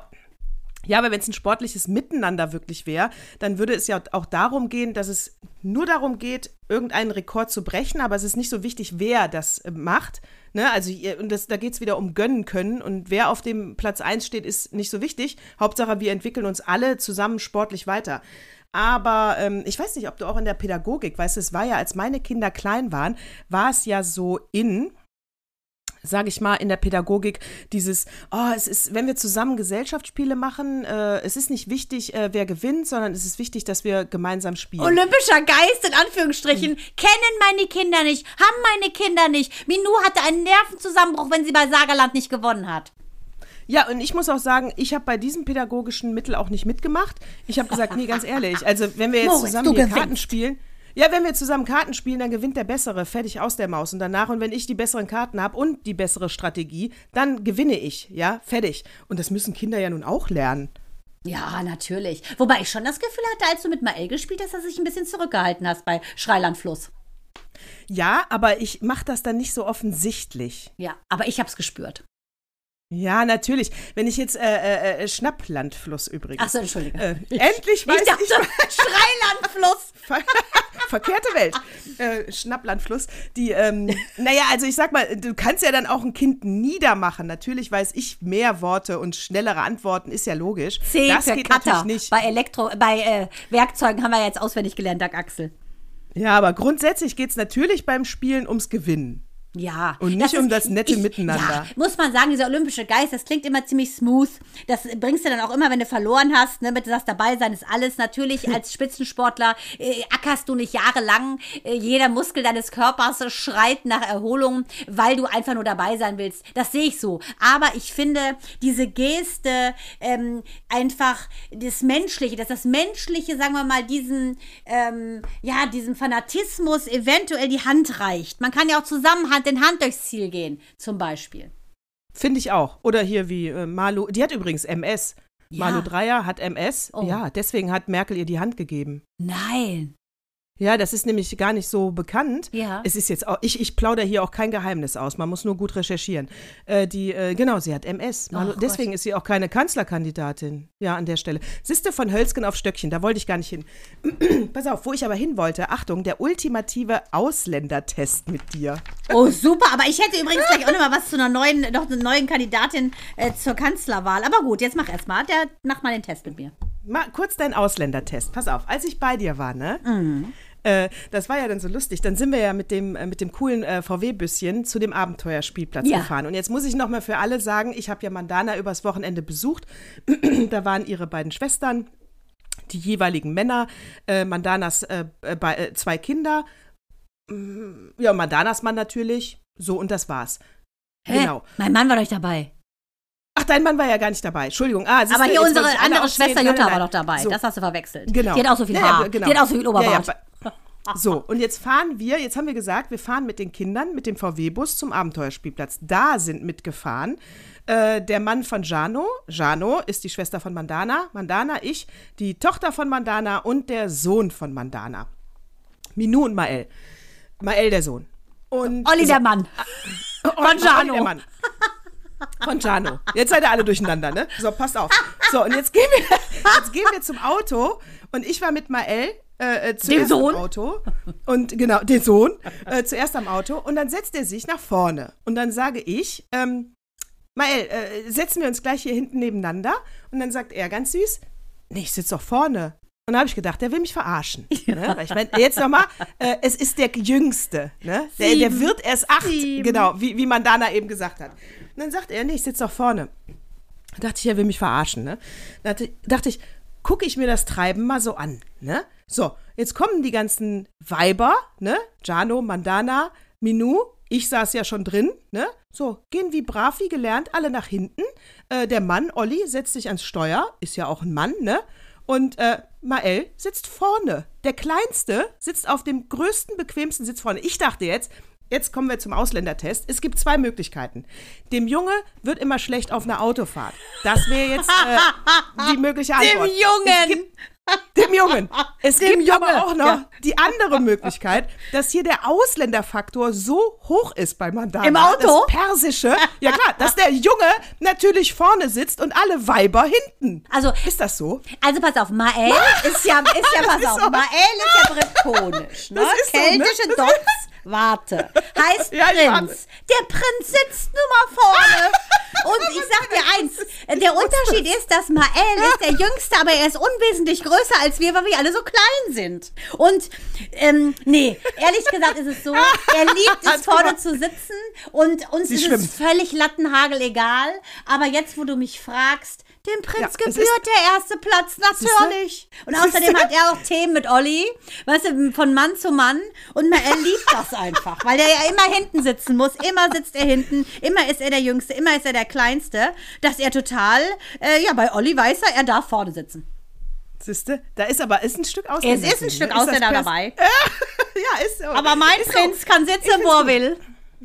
Ja, aber wenn es ein sportliches Miteinander wirklich wäre, dann würde es ja auch darum gehen, dass es nur darum geht, irgendeinen Rekord zu brechen, aber es ist nicht so wichtig, wer das äh, macht. Ne? Also und das, da geht es wieder um gönnen können und wer auf dem Platz 1 steht, ist nicht so wichtig. Hauptsache, wir entwickeln uns alle zusammen sportlich weiter. Aber ähm, ich weiß nicht, ob du auch in der Pädagogik, weißt du, es war ja, als meine Kinder klein waren, war es ja so in, sage ich mal, in der Pädagogik dieses, oh, es ist, wenn wir zusammen Gesellschaftsspiele machen, äh, es ist nicht wichtig, äh, wer gewinnt, sondern es ist wichtig, dass wir gemeinsam spielen. Olympischer Geist in Anführungsstrichen hm. kennen meine Kinder nicht, haben meine Kinder nicht. Minou hatte einen Nervenzusammenbruch, wenn sie bei Sagerland nicht gewonnen hat. Ja, und ich muss auch sagen, ich habe bei diesem pädagogischen Mittel auch nicht mitgemacht. Ich habe gesagt, nee, ganz ehrlich, also wenn wir jetzt Moritz, zusammen Karten spielen, ja, wenn wir zusammen Karten spielen, dann gewinnt der Bessere, fertig aus der Maus. Und danach, und wenn ich die besseren Karten habe und die bessere Strategie, dann gewinne ich, ja, fertig. Und das müssen Kinder ja nun auch lernen. Ja, natürlich. Wobei ich schon das Gefühl hatte, als du mit Mael gespielt hast, dass du dich ein bisschen zurückgehalten hast bei Schreilandfluss. Ja, aber ich mache das dann nicht so offensichtlich. Ja, aber ich habe es gespürt. Ja, natürlich. Wenn ich jetzt äh, äh, äh Schnapplandfluss übrigens. Achso, Entschuldige. Äh, endlich weiß ich. Dachte, ich Schreilandfluss. [laughs] Verkehrte Welt. Äh, Schnapplandfluss. Die, ähm, naja, also ich sag mal, du kannst ja dann auch ein Kind niedermachen. Natürlich weiß ich mehr Worte und schnellere Antworten, ist ja logisch. C das für geht Cutter. natürlich nicht. Bei Elektro, bei äh, Werkzeugen haben wir jetzt auswendig gelernt, Dank Axel. Ja, aber grundsätzlich geht es natürlich beim Spielen ums Gewinnen. Ja. Und nicht das um ist, das nette ich, Miteinander. Ja, muss man sagen, dieser olympische Geist, das klingt immer ziemlich smooth. Das bringst du dann auch immer, wenn du verloren hast, ne, mit das dabei sein ist alles. Natürlich als [laughs] Spitzensportler äh, ackerst du nicht jahrelang. Äh, jeder Muskel deines Körpers schreit nach Erholung, weil du einfach nur dabei sein willst. Das sehe ich so. Aber ich finde diese Geste ähm, einfach das Menschliche, dass das Menschliche, sagen wir mal, diesen, ähm, ja, diesem Fanatismus eventuell die Hand reicht. Man kann ja auch zusammen Hand in Hand durchs Ziel gehen, zum Beispiel. Finde ich auch. Oder hier wie äh, Malu, die hat übrigens MS. Ja. Malu Dreier hat MS. Oh. Ja, deswegen hat Merkel ihr die Hand gegeben. Nein. Ja, das ist nämlich gar nicht so bekannt. Ja. Es ist jetzt auch, ich, ich plaudere hier auch kein Geheimnis aus, man muss nur gut recherchieren. Äh, die, äh, genau, sie hat MS. Man, oh, deswegen Gott. ist sie auch keine Kanzlerkandidatin. Ja, an der Stelle. Siste von Hölzgen auf Stöckchen, da wollte ich gar nicht hin. [clears throat] Pass auf, wo ich aber hin wollte, Achtung, der ultimative Ausländertest mit dir. Oh, super, aber ich hätte übrigens gleich auch noch mal was zu einer neuen, noch einer neuen Kandidatin äh, zur Kanzlerwahl. Aber gut, jetzt mach erst mal, der mach mal den Test mit mir. Mal kurz dein Ausländertest. Pass auf, als ich bei dir war, ne? Mhm äh, das war ja dann so lustig. Dann sind wir ja mit dem, äh, mit dem coolen äh, VW-Büsschen zu dem Abenteuerspielplatz ja. gefahren. Und jetzt muss ich nochmal für alle sagen, ich habe ja Mandana übers Wochenende besucht. [clears throat] da waren ihre beiden Schwestern, die jeweiligen Männer, Mandanas äh, zwei Kinder. Mm, ja, Mandanas Mann natürlich. So, und das war's. Hä? Genau. Mein Mann war doch dabei. Ach, dein Mann war ja gar nicht dabei. Entschuldigung. Ah, Aber hier unsere andere Schwester Jutta war doch dabei. So. Das hast du verwechselt. Genau. Die hat auch so viel Haar. Ja, genau. Die hat auch so viel Oberbart. Ja, ja. So, und jetzt fahren wir, jetzt haben wir gesagt, wir fahren mit den Kindern mit dem VW-Bus zum Abenteuerspielplatz. Da sind mitgefahren äh, der Mann von Jano. Jano ist die Schwester von Mandana. Mandana, ich, die Tochter von Mandana und der Sohn von Mandana. Minu und Mael. Mael der Sohn. Und Olli so, der Mann. von Jano. Olli der Mann. Von Jano. Jetzt seid ihr alle durcheinander, ne? So, passt auf. So, und jetzt gehen wir, jetzt gehen wir zum Auto. Und ich war mit Mael äh, äh, zuerst am Auto. Und genau, den Sohn. Äh, zuerst am Auto. Und dann setzt er sich nach vorne. Und dann sage ich, ähm, Mael, äh, setzen wir uns gleich hier hinten nebeneinander. Und dann sagt er ganz süß, nee, ich sitze doch vorne. Und da habe ich gedacht, der will mich verarschen. Ne? Ich meine, jetzt nochmal, äh, es ist der Jüngste. Ne? Der, der wird erst acht, Sieben. genau, wie, wie Mandana eben gesagt hat. Und dann sagt er, nee, ich sitze doch vorne. Da dachte ich, er will mich verarschen. Ne? Da dachte, ich, gucke ich mir das Treiben mal so an. Ne? So, jetzt kommen die ganzen Weiber, ne? Jano, Mandana, Minu. Ich saß ja schon drin, ne? So, gehen wie brav wie gelernt alle nach hinten. Äh, der Mann, Olli, setzt sich ans Steuer, ist ja auch ein Mann, ne? Und äh, Mael sitzt vorne. Der Kleinste sitzt auf dem größten, bequemsten Sitz vorne. Ich dachte jetzt, jetzt kommen wir zum Ausländertest. Es gibt zwei Möglichkeiten. Dem Junge wird immer schlecht auf einer Autofahrt. Das wäre jetzt äh, die [laughs] mögliche Antwort. Es Jungen! gibt, dem Jungen. Es Dem gibt aber Junge, auch noch ja. die andere Möglichkeit, dass hier der Ausländerfaktor so hoch ist bei Mandana. Im Auto? Das Persische. Ja klar, dass der Junge natürlich vorne sitzt und alle Weiber hinten. Also, Ist das so? Also pass auf, Mael ist ja, ist ja, pass ist auf, so. Mael ist ja bretonisch, ne? Das ist so, ne? Keltische Dots, warte, heißt Ja. Prinz. Der Prinz sitzt nun mal vorne. [laughs] Und ich sag dir eins, der Unterschied ist, dass Mael ist der Jüngste, aber er ist unwesentlich größer als wir, weil wir alle so klein sind. Und, ähm, nee, ehrlich gesagt ist es so, er liebt es, vorne zu sitzen und uns Sie ist schwimmt. es völlig lattenhagel egal. Aber jetzt, wo du mich fragst, dem Prinz Ja, es gebührt der erste Platz, natürlich. Und außerdem hat er auch Themen mit Olli, weißt du, von Mann zu Mann. Und er liebt das einfach, weil er ja immer hinten sitzen muss. Immer sitzt er hinten, immer ist er der Jüngste, immer ist er der Kleinste. Dass er total, äh, ja, bei Olli weiß er, er darf vorne sitzen. Siehste, da ist aber ist ein Stück Es Ausländer. ist ein Stück Ausländer dabei. [laughs] Ja, ist so. Aber mein ist Prinz So. kann sitzen, wo er gut.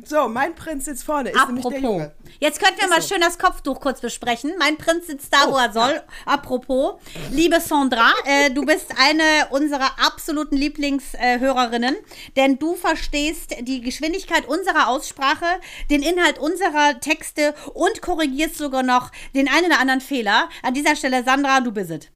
So, mein Prinz sitzt vorne, ist nämlich der Apropos. Junge. Jetzt könnten wir Ist mal so. schön das Kopftuch kurz besprechen. Mein Prinz sitzt da, Oh, wo er soll. Apropos, liebe Sandra, äh, du bist eine unserer absoluten Lieblingshörerinnen, denn du verstehst die Geschwindigkeit unserer Aussprache, den Inhalt unserer Texte und korrigierst sogar noch den einen oder anderen Fehler. An dieser Stelle, Sandra, du bist es.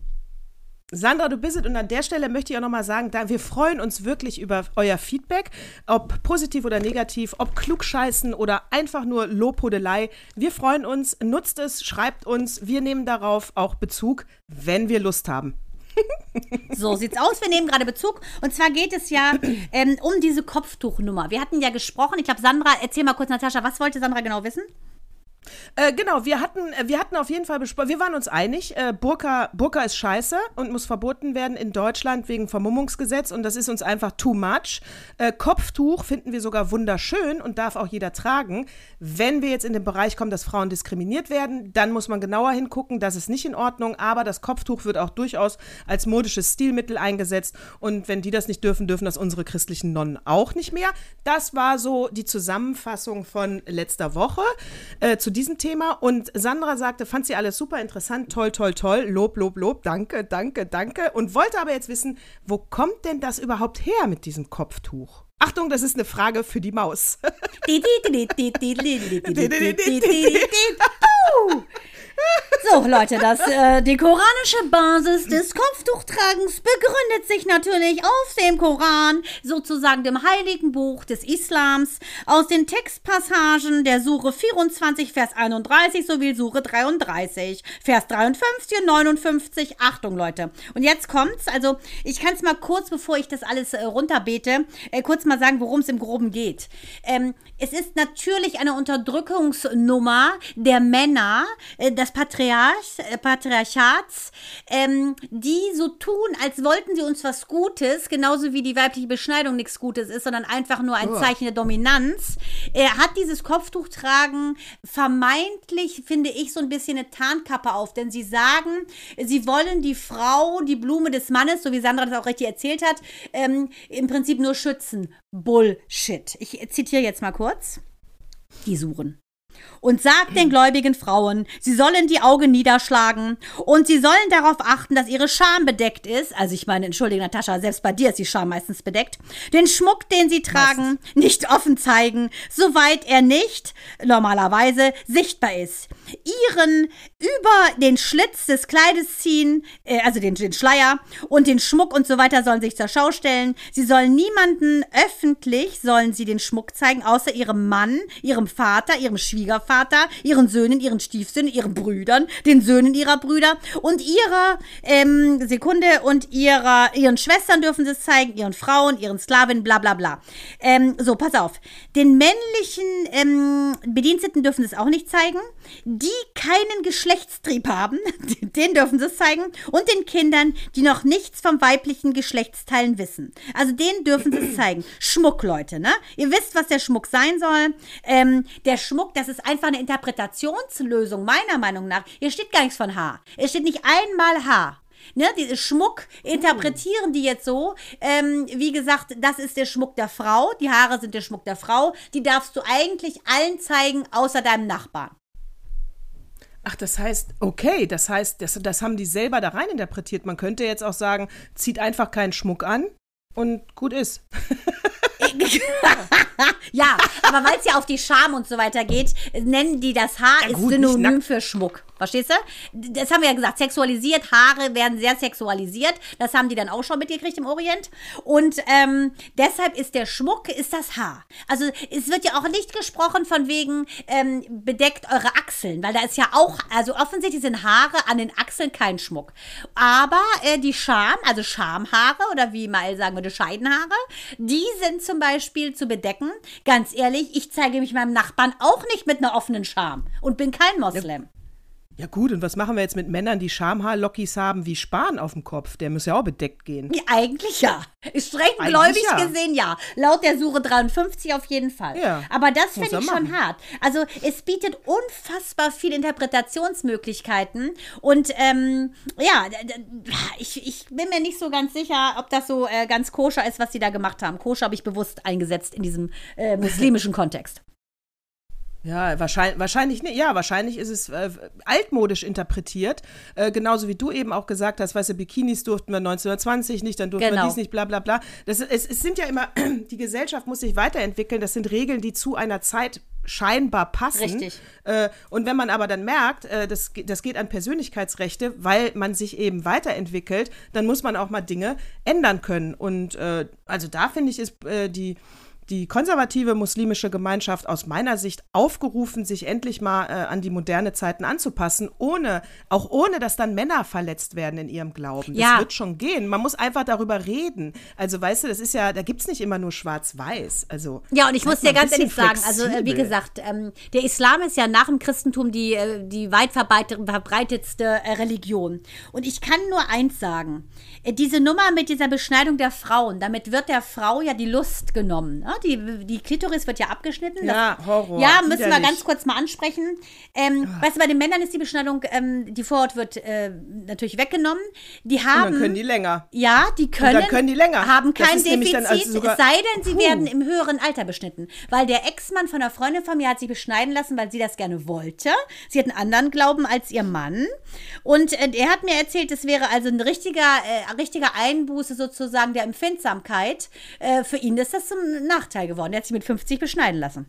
Sandra, du bist es. Und an der Stelle möchte ich auch nochmal sagen, da, wir freuen uns wirklich über euer Feedback, ob positiv oder negativ, ob klugscheißen oder einfach nur Lobhudelei. Wir freuen uns, nutzt es, schreibt uns. Wir nehmen darauf auch Bezug, wenn wir Lust haben. [laughs] So sieht's aus. Wir nehmen gerade Bezug. Und zwar geht es ja ähm, um diese Kopftuchnummer. Wir hatten ja gesprochen. Ich glaube, Sandra, erzähl mal kurz, Natascha, was wollte Sandra genau wissen? Äh, genau, wir hatten, äh, wir hatten auf jeden Fall besprochen, wir waren uns einig, äh, Burka, Burka ist scheiße und muss verboten werden in Deutschland wegen Vermummungsgesetz und das ist uns einfach too much. Äh, Kopftuch finden wir sogar wunderschön und darf auch jeder tragen. Wenn wir jetzt in den Bereich kommen, dass Frauen diskriminiert werden, dann muss man genauer hingucken, das ist nicht in Ordnung, aber das Kopftuch wird auch durchaus als modisches Stilmittel eingesetzt und wenn die das nicht dürfen, dürfen das unsere christlichen Nonnen auch nicht mehr. Das war so die Zusammenfassung von letzter Woche äh, zu diesem Thema. Und Sandra sagte, fand sie alles super interessant, toll, toll, toll, Lob, Lob, Lob, danke, danke, danke. Und wollte aber jetzt wissen, wo kommt denn das überhaupt her mit diesem Kopftuch? Achtung, das ist eine Frage für die Maus. So, Leute, das, äh, die koranische Basis des Kopftuchtragens begründet sich natürlich auf dem Koran, sozusagen dem heiligen Buch des Islams, aus den Textpassagen der Sure 24, Vers 31 sowie Sure 33, Vers 53 und 59. Achtung, Leute. Und jetzt kommt's. Also, ich kann es mal kurz, bevor ich das alles äh, runterbete, äh, kurz mal sagen, worum es im Groben geht. Ähm, es ist natürlich eine Unterdrückungsnummer der Männer, äh, des Patriarch, äh, Patriarchats, ähm, die so tun, als wollten sie uns was Gutes, genauso wie die weibliche Beschneidung nichts Gutes ist, sondern einfach nur ein Zeichen der Dominanz. Er hat dieses Kopftuchtragen vermeintlich, finde ich, so ein bisschen eine Tarnkappe auf, denn sie sagen, sie wollen die Frau, die Blume des Mannes, so wie Sandra das auch richtig erzählt hat, ähm, im Prinzip nur schützen. Bullshit. Ich zitiere jetzt mal kurz. Die suchen und sagt den gläubigen Frauen, sie sollen die Augen niederschlagen und sie sollen darauf achten, dass ihre Scham bedeckt ist. Also ich meine, entschuldige Natascha, selbst bei dir ist die Scham meistens bedeckt. Den Schmuck, den sie tragen, nicht offen zeigen, soweit er nicht normalerweise sichtbar ist. ihren über den Schlitz des Kleides ziehen, äh, also den, den Schleier und den Schmuck und so weiter sollen sich zur Schau stellen. Sie sollen niemanden öffentlich, sollen sie den Schmuck zeigen, außer ihrem Mann, ihrem Vater, ihrem Schwiegervater, ihren Söhnen, ihren Stiefsöhnen, ihren Brüdern, den Söhnen ihrer Brüder und ihrer ähm, Sekunde und ihrer, ihren Schwestern dürfen sie es zeigen, ihren Frauen, ihren Sklavinnen, bla bla bla. Ähm, so, pass auf. Den männlichen ähm, Bediensteten dürfen sie es auch nicht zeigen. Die keinen Geschlechtstrieb haben, [laughs] den dürfen sie es zeigen. Und den Kindern, die noch nichts vom weiblichen Geschlechtsteilen wissen. Also denen dürfen sie es zeigen. Schmuck, Leute, ne? Ihr wisst, was der Schmuck sein soll. Ähm, der Schmuck, das ist einfach eine Interpretationslösung, meiner Meinung nach. Hier steht gar nichts von Haar. Es steht nicht einmal Haar. Ne, diese Schmuck interpretieren die jetzt so. Ähm, wie gesagt, das ist der Schmuck der Frau. Die Haare sind der Schmuck der Frau. Die darfst du eigentlich allen zeigen, außer deinem Nachbarn. Ach, das heißt, okay, das heißt, das, das haben die selber da rein interpretiert. Man könnte jetzt auch sagen, zieht einfach keinen Schmuck an und gut ist. [laughs] [laughs] ja, aber weil es ja auf die Scham und so weiter geht, nennen die das Haar Ja, ist gut, nicht synonym für Schmuck. Verstehst du? Das haben wir ja gesagt. Sexualisiert, Haare werden sehr sexualisiert. Das haben die dann auch schon mitgekriegt im Orient. Und ähm, deshalb ist der Schmuck, ist das Haar. Also es wird ja auch nicht gesprochen von wegen ähm, bedeckt eure Achseln, weil da ist ja auch, also offensichtlich sind Haare an den Achseln kein Schmuck. Aber äh, die Scham, also Schamhaare oder wie Mael sagen würde, Scheidenhaare, die sind zum Beispiel zu bedecken. Ganz ehrlich, ich zeige mich meinem Nachbarn auch nicht mit einer offenen Scham und bin kein Moslem. Ja gut, und was machen wir jetzt mit Männern, die Schamhaarlockis haben wie Spahn auf dem Kopf? Der muss ja auch bedeckt gehen. Ja, eigentlich ja. Streng Eigentlich gläubig ja. gesehen ja. Laut der Suche 53 auf jeden Fall. Ja, Aber das finde ich schon machen. hart. Also es bietet unfassbar viele Interpretationsmöglichkeiten. Und ähm, ja, ich, ich bin mir nicht so ganz sicher, ob das so äh, ganz koscher ist, was sie da gemacht haben. Koscher habe ich bewusst eingesetzt in diesem äh, muslimischen Kontext. Ja, wahrscheinlich, wahrscheinlich nicht. Ja, wahrscheinlich ist es äh, altmodisch interpretiert. Äh, genauso wie du eben auch gesagt hast, weißt du, Bikinis durften wir 1920 nicht, dann durften Genau. wir dies nicht, bla bla bla. Das, es, es sind ja immer, [clears throat] die Gesellschaft muss sich weiterentwickeln. Das sind Regeln, die zu einer Zeit scheinbar passen. Richtig. Äh, und wenn man aber dann merkt, äh, das, das geht an Persönlichkeitsrechte, weil man sich eben weiterentwickelt, dann muss man auch mal Dinge ändern können. Und äh, also da finde ich, ist äh, die die konservative muslimische Gemeinschaft aus meiner Sicht aufgerufen, sich endlich mal äh, an die moderne Zeiten anzupassen, ohne, auch ohne, dass dann Männer verletzt werden in ihrem Glauben. Das Ja. wird schon gehen. Man muss einfach darüber reden. Also, weißt du, das ist ja, da gibt es nicht immer nur schwarz-weiß. Also, Ja, und ich muss dir ganz ehrlich sagen, also äh, wie flexibel. gesagt, ähm, der Islam ist ja nach dem Christentum die, äh, die weit verbreitet- verbreitetste äh, Religion. Und ich kann nur eins sagen, diese Nummer mit dieser Beschneidung der Frauen, damit wird der Frau ja die Lust genommen. Ne? Die, die Klitoris wird ja abgeschnitten. Ja, Horror, Ja, müssen wir widerlich. ganz kurz mal ansprechen. Ähm, Weißt du, bei den Männern ist die Beschneidung, ähm, die Vorhaut wird äh, natürlich weggenommen. Die Und haben... dann können die länger. Ja, die können, dann können die länger. haben kein Defizit, also es sei denn, sie Puh. werden im höheren Alter beschnitten. Weil der Ex-Mann von einer Freundin von mir hat sich beschneiden lassen, weil sie das gerne wollte. Sie hat einen anderen Glauben als ihr Mann. Und äh, er hat mir erzählt, es wäre also ein richtiger, äh, richtiger Einbuße sozusagen der Empfindsamkeit. Äh, für ihn ist das zum Nachteil geworden. Er hat sich mit 50 beschneiden lassen.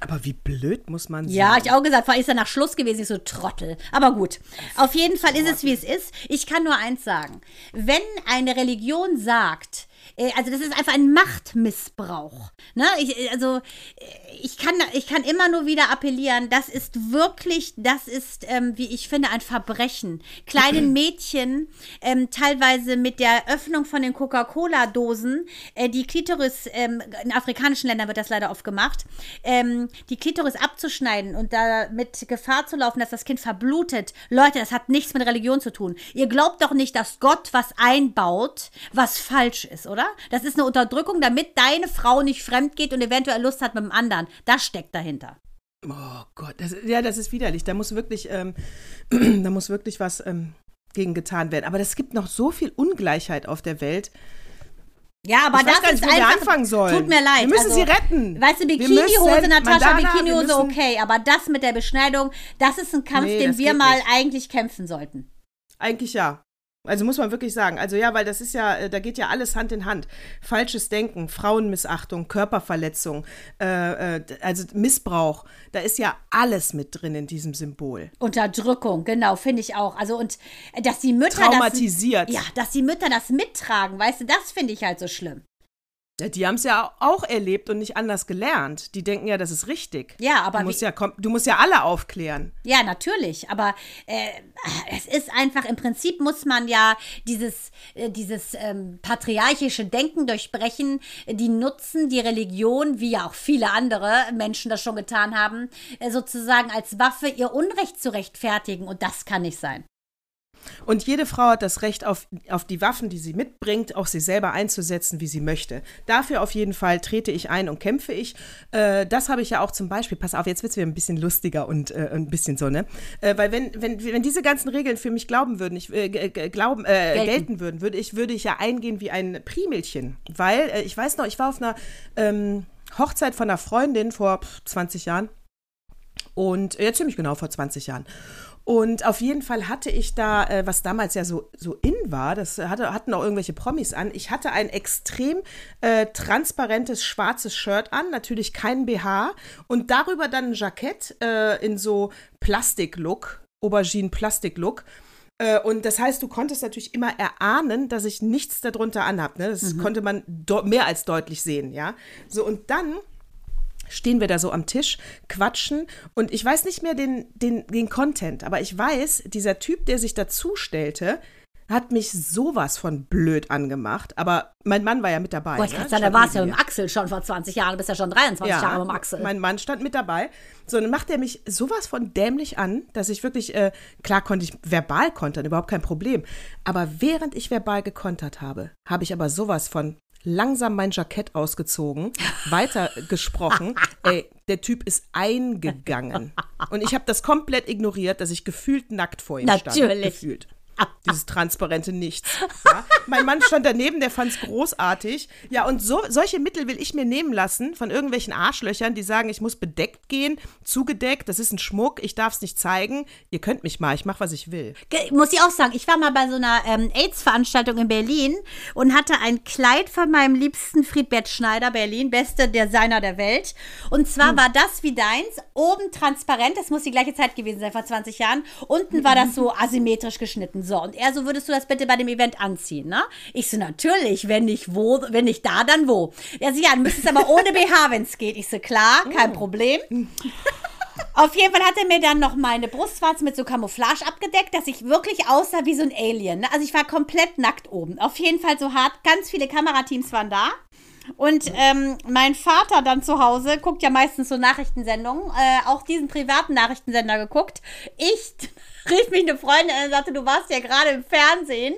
Aber wie blöd muss man sein? Ja, ich auch gesagt, vor allem ist er nach Schluss gewesen, ich so Trottel. Aber gut, auf jeden Fall ist es, wie es ist. Ich kann nur eins sagen. Wenn eine Religion sagt, also das ist einfach ein Machtmissbrauch. Ne? Ich, also äh, ich kann, ich kann immer nur wieder appellieren, das ist wirklich, das ist, ähm, wie ich finde, ein Verbrechen. Kleinen [clears throat] Mädchen, ähm, teilweise mit der Öffnung von den Coca-Cola-Dosen, äh, die Klitoris, ähm, in afrikanischen Ländern wird das leider oft gemacht, ähm, die Klitoris abzuschneiden und damit Gefahr zu laufen, dass das Kind verblutet. Leute, das hat nichts mit Religion zu tun. Ihr glaubt doch nicht, dass Gott was einbaut, was falsch ist, oder? Das ist eine Unterdrückung, damit deine Frau nicht fremd geht und eventuell Lust hat mit dem anderen. Das steckt dahinter. Oh Gott, das, ja, das ist widerlich. Da muss wirklich, ähm, [clears throat] da muss wirklich was ähm, gegen getan werden. Aber es gibt noch so viel Ungleichheit auf der Welt. Ja, aber Ich weiß das gar nicht, ist wo wir einfach. anfangen sollen. Tut mir leid. Wir müssen also, sie retten. Weißt du, Bikinihose, Natascha, Bikinihose, okay. Aber das mit der Beschneidung, das ist ein Kampf, Nee, den wir mal eigentlich kämpfen sollten. Eigentlich ja. Also muss man wirklich sagen. Also ja, weil das ist ja, äh, da geht ja alles Hand in Hand. Falsches Denken, Frauenmissachtung, Körperverletzung, äh, äh, also Missbrauch. Da ist ja alles mit drin in diesem Symbol. Unterdrückung, genau, finde ich auch. Also und äh, dass die Mütter Traumatisiert. Das, ja, dass die Mütter das mittragen, weißt du, das finde ich halt so schlimm. Die haben es ja auch erlebt und nicht anders gelernt. Die denken ja, das ist richtig. Ja, aber du musst, ja, du musst ja alle aufklären. Ja, natürlich. Aber äh, es ist einfach, im Prinzip muss man ja dieses, äh, dieses ähm, patriarchische Denken durchbrechen. Die nutzen die Religion, wie ja auch viele andere Menschen das schon getan haben, äh, sozusagen als Waffe, ihr Unrecht zu rechtfertigen. Und das kann nicht sein. Und jede Frau hat das Recht, auf, auf die Waffen, die sie mitbringt, auch sie selber einzusetzen, wie sie möchte. Dafür auf jeden Fall trete ich ein und kämpfe ich. Äh, das habe ich ja auch zum Beispiel, pass auf, jetzt wird es wieder ein bisschen lustiger und äh, ein bisschen so, ne? Äh, weil wenn, wenn, wenn diese ganzen Regeln für mich glauben würden, ich, äh, glauben, äh, gelten. gelten. würden, würde ich, würde ich ja eingehen wie ein Primelchen. Weil, äh, ich weiß noch, ich war auf einer ähm, Hochzeit von einer Freundin vor 20 Jahren. Und ja, ziemlich genau vor 20 Jahren. Und auf jeden Fall hatte ich da, äh, was damals ja so, so in war, das hatte, hatten auch irgendwelche Promis an, ich hatte ein extrem äh, transparentes schwarzes Shirt an, natürlich kein BH und darüber dann ein Jackett äh, in so Plastiklook, Aubergine-Plastiklook. Äh, und das heißt, du konntest natürlich immer erahnen, dass ich nichts darunter anhab. Ne? Das mhm. konnte man mehr als deutlich sehen, ja. So, und dann stehen wir da so am Tisch, quatschen und ich weiß nicht mehr den, den, den Content, aber ich weiß, dieser Typ, der sich dazu stellte, hat mich sowas von blöd angemacht. Aber mein Mann war ja mit dabei. Boah, ich ne? sagen, da war es ja mit dem Axel schon vor 20 Jahren. Du bist ja schon 23 ja, Jahre mit dem Axel. Mein Mann stand mit dabei. So, dann macht er mich sowas von dämlich an, dass ich wirklich, äh, klar konnte ich verbal kontern, überhaupt kein Problem. Aber während ich verbal gekontert habe, habe ich aber sowas von langsam mein Jackett ausgezogen, [laughs] weitergesprochen. Ey, der Typ ist eingegangen. Und ich habe das komplett ignoriert, dass ich gefühlt nackt vor ihm Natürlich. stand. Gefühlt. Dieses transparente Nichts. Ja? Mein Mann stand daneben, der fand es großartig. Ja, und so, solche Mittel will ich mir nehmen lassen von irgendwelchen Arschlöchern, die sagen, ich muss bedeckt gehen, zugedeckt, das ist ein Schmuck, ich darf es nicht zeigen. Ihr könnt mich mal, ich mache, was ich will. Muss ich auch sagen, ich war mal bei so einer ähm, AIDS-Veranstaltung in Berlin und hatte ein Kleid von meinem liebsten Friedbert Schneider, Berlin, beste Designer der Welt. Und zwar hm. war das wie deins, oben transparent, das muss die gleiche Zeit gewesen sein, vor 20 Jahren. Unten war das so asymmetrisch geschnitten. So, und er so, würdest du das bitte bei dem Event anziehen, ne? Ich so, natürlich, wenn nicht wo, wenn nicht da, dann wo? Er so, ja, du müsstest aber ohne [laughs] BH, wenn es geht. Ich so, klar, kein oh. Problem. [laughs] Auf jeden Fall hat er mir dann noch meine Brustwarze mit so Camouflage abgedeckt, dass ich wirklich aussah wie so ein Alien. Ne? Also ich war komplett nackt oben. Auf jeden Fall so hart. Ganz viele Kamerateams waren da. Und ähm, mein Vater dann zu Hause guckt ja meistens so Nachrichtensendungen, äh, auch diesen privaten Nachrichtensender geguckt. Ich rief mich eine Freundin an und sagte, du warst ja gerade im Fernsehen.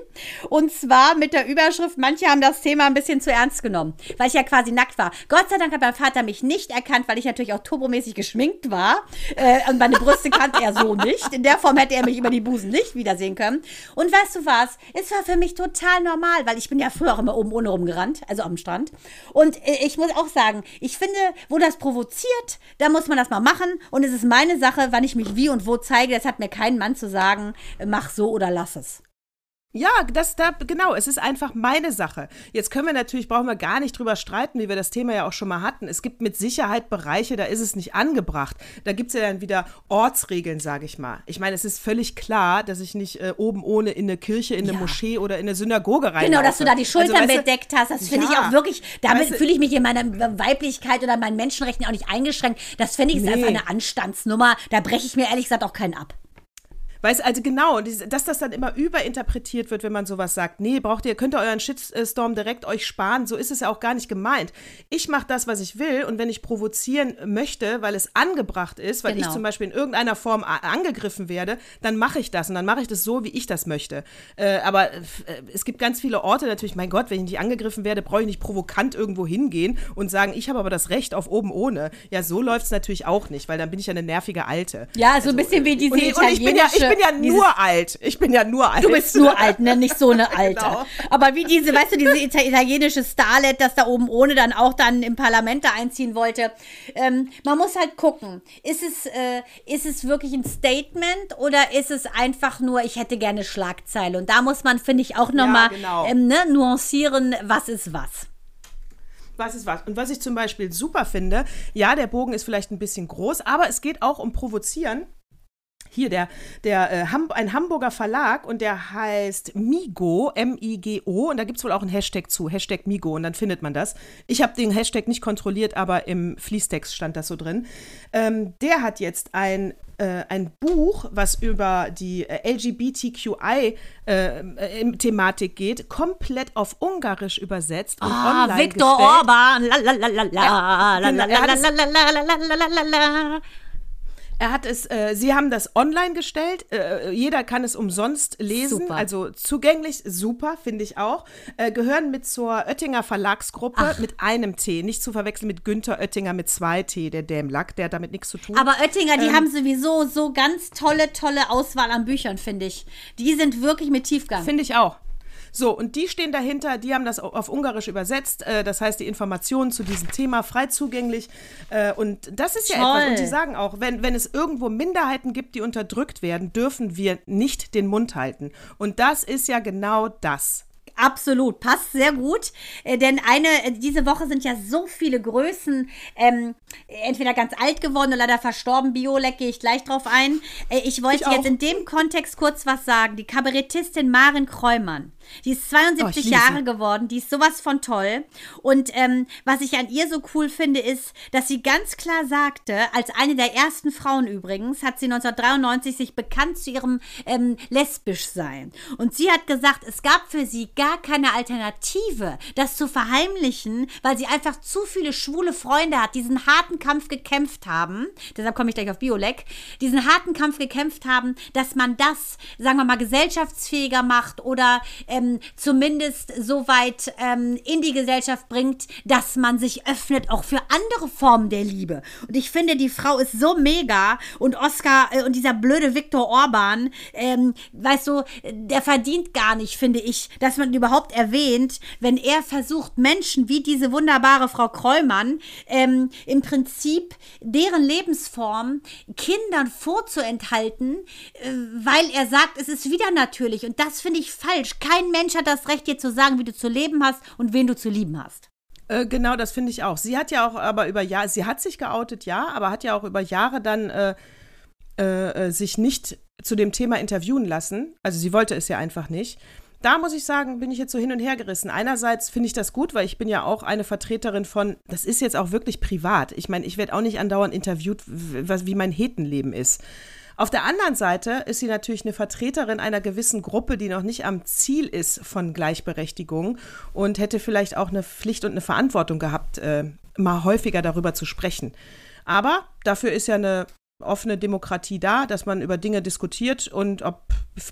Und zwar mit der Überschrift, manche haben das Thema ein bisschen zu ernst genommen, weil ich ja quasi nackt war. Gott sei Dank hat mein Vater mich nicht erkannt, weil ich natürlich auch turbomäßig geschminkt war. Äh, und meine Brüste kannte er so nicht. In der Form hätte er mich über die Busen nicht wiedersehen können. Und weißt du was? Es war für mich total normal, weil ich bin ja früher auch immer oben ohne rumgerannt, also am Strand. Und äh, ich muss auch sagen, ich finde, wo das provoziert, da muss man das mal machen. Und es ist meine Sache, wann ich mich wie und wo zeige. Das hat mir kein Mann zu sagen, mach so oder lass es. Ja, das da genau, es ist einfach meine Sache. Jetzt können wir natürlich brauchen wir gar nicht drüber streiten, wie wir das Thema ja auch schon mal hatten. Es gibt mit Sicherheit Bereiche, da ist es nicht angebracht. Da gibt es ja dann wieder Ortsregeln, sage ich mal. Ich meine, es ist völlig klar, dass ich nicht äh, oben ohne in eine Kirche, in eine ja. Moschee oder in eine Synagoge rein. Genau, dass du da die Schultern also, bedeckt hast, das finde ja, ich auch wirklich. Damit fühle ich mich in meiner Weiblichkeit oder meinen Menschenrechten auch nicht eingeschränkt. Das finde ich nee. einfach eine Anstandsnummer. Da breche ich mir ehrlich gesagt auch keinen ab. Weißt also genau, dass das dann immer überinterpretiert wird, wenn man sowas sagt. Nee, braucht ihr, könnt ihr euren Shitstorm direkt euch sparen. So ist es ja auch gar nicht gemeint. Ich mache das, was ich will und wenn ich provozieren möchte, weil es angebracht ist, weil genau. ich zum Beispiel in irgendeiner Form angegriffen werde, dann mache ich das und dann mache ich das so, wie ich das möchte. Äh, aber äh, es gibt ganz viele Orte natürlich, mein Gott, wenn ich nicht angegriffen werde, brauche ich nicht provokant irgendwo hingehen und sagen, ich habe aber das Recht auf oben ohne. Ja, so läuft es natürlich auch nicht, weil dann bin ich ja eine nervige Alte. Ja, so also, ein bisschen wie diese und, italienische und ich bin ja, ich bin ja nur alt. Ich bin ja nur alt. Du bist nur alt, ne? Nicht so eine [laughs] alte. Genau. Aber wie diese, weißt du, diese ita- italienische Starlet, das da oben ohne dann auch dann im Parlament da einziehen wollte. Ähm, man muss halt gucken, ist es, äh, ist es wirklich ein Statement oder ist es einfach nur, ich hätte gerne Schlagzeile? Und da muss man, finde ich, auch nochmal genau. ähm, ne, nuancieren, was ist was. Was ist was? Und was ich zum Beispiel super finde, ja, der Bogen ist vielleicht ein bisschen groß, aber es geht auch um Provozieren. Hier, der, der äh, Ham ein Hamburger Verlag und der heißt Migo, M-I-G-O, und da gibt es wohl auch einen Hashtag zu, Hashtag Migo, und dann findet man das. Ich habe den Hashtag nicht kontrolliert, aber im Fließtext stand das so drin. Ähm, der hat jetzt ein, äh, ein Buch, was über die äh, LGBTQI-Thematik geht, komplett auf Ungarisch übersetzt und Ah, online Viktor gestellt. Orban. Genau, er hat es- äh, sie haben das online gestellt. Äh, jeder kann es umsonst lesen, Super. also zugänglich, super, finde ich auch. Äh, gehören mit zur Oettinger Verlagsgruppe mit einem T, nicht zu verwechseln mit Günther Oettinger mit zwei T, der Dämlack, der hat damit nichts zu tun. Aber Oettinger, Ähm. die haben sowieso so ganz tolle, tolle Auswahl an Büchern, finde ich. Die sind wirklich mit Tiefgang. Finde ich auch. So, und die stehen dahinter, die haben das auf Ungarisch übersetzt, äh, das heißt die Informationen zu diesem Thema frei zugänglich. Äh, und das ist ja Toll. etwas. Und die sagen auch, wenn, wenn es irgendwo Minderheiten gibt, die unterdrückt werden, dürfen wir nicht den Mund halten. Und das ist ja genau das. Absolut, passt sehr gut. Äh, denn eine, äh, diese Woche sind ja so viele Größen, ähm, entweder ganz alt geworden oder leider verstorben. Biolek gehe ich gleich drauf ein. Äh, ich wollte Ich jetzt in dem Kontext kurz was sagen. Die Kabarettistin Maren Kreumann. Die ist Oh, 72 ich liebe Jahre geworden. Die ist sowas von toll. Und ähm, was ich an ihr so cool finde, ist, dass sie ganz klar sagte, als eine der ersten Frauen übrigens, hat sie 1993 sich bekannt zu ihrem ähm, Lesbischsein. Und sie hat gesagt, es gab für sie gar keine Alternative, das zu verheimlichen, weil sie einfach zu viele schwule Freunde hat, diesen harten Kampf gekämpft haben. Deshalb komme ich gleich auf Biolek. Diesen harten Kampf gekämpft haben, dass man das, sagen wir mal, gesellschaftsfähiger macht oder ähm, zumindest so weit ähm, in die Gesellschaft bringt, dass man sich öffnet auch für andere Formen der Liebe. Und ich finde, die Frau ist so mega und Oscar äh, und dieser blöde Viktor Orban, ähm, weißt du, der verdient gar nicht, finde ich, dass man ihn überhaupt erwähnt, wenn er versucht, Menschen wie diese wunderbare Frau Kreumann ähm, im Prinzip deren Lebensform Kindern vorzuenthalten, äh, weil er sagt, es ist wieder natürlich. Und das finde ich falsch. Kein Mensch hat das Recht, dir zu sagen, wie du zu leben hast und wen du zu lieben hast. Äh, genau, das finde ich auch. Sie hat ja auch aber über Jahre, sie hat sich geoutet, ja, aber hat ja auch über Jahre dann äh, äh, äh, sich nicht zu dem Thema interviewen lassen. Also sie wollte es ja einfach nicht. Da muss ich sagen, bin ich jetzt so hin und her gerissen. Einerseits finde ich das gut, weil ich bin ja auch eine Vertreterin von, das ist jetzt auch wirklich privat. Ich meine, ich werde auch nicht andauernd interviewt, wie mein Hetenleben ist. Auf der anderen Seite ist sie natürlich eine Vertreterin einer gewissen Gruppe, die noch nicht am Ziel ist von Gleichberechtigung und hätte vielleicht auch eine Pflicht und eine Verantwortung gehabt, äh, mal häufiger darüber zu sprechen. Aber dafür ist ja eine offene Demokratie da, dass man über Dinge diskutiert und ob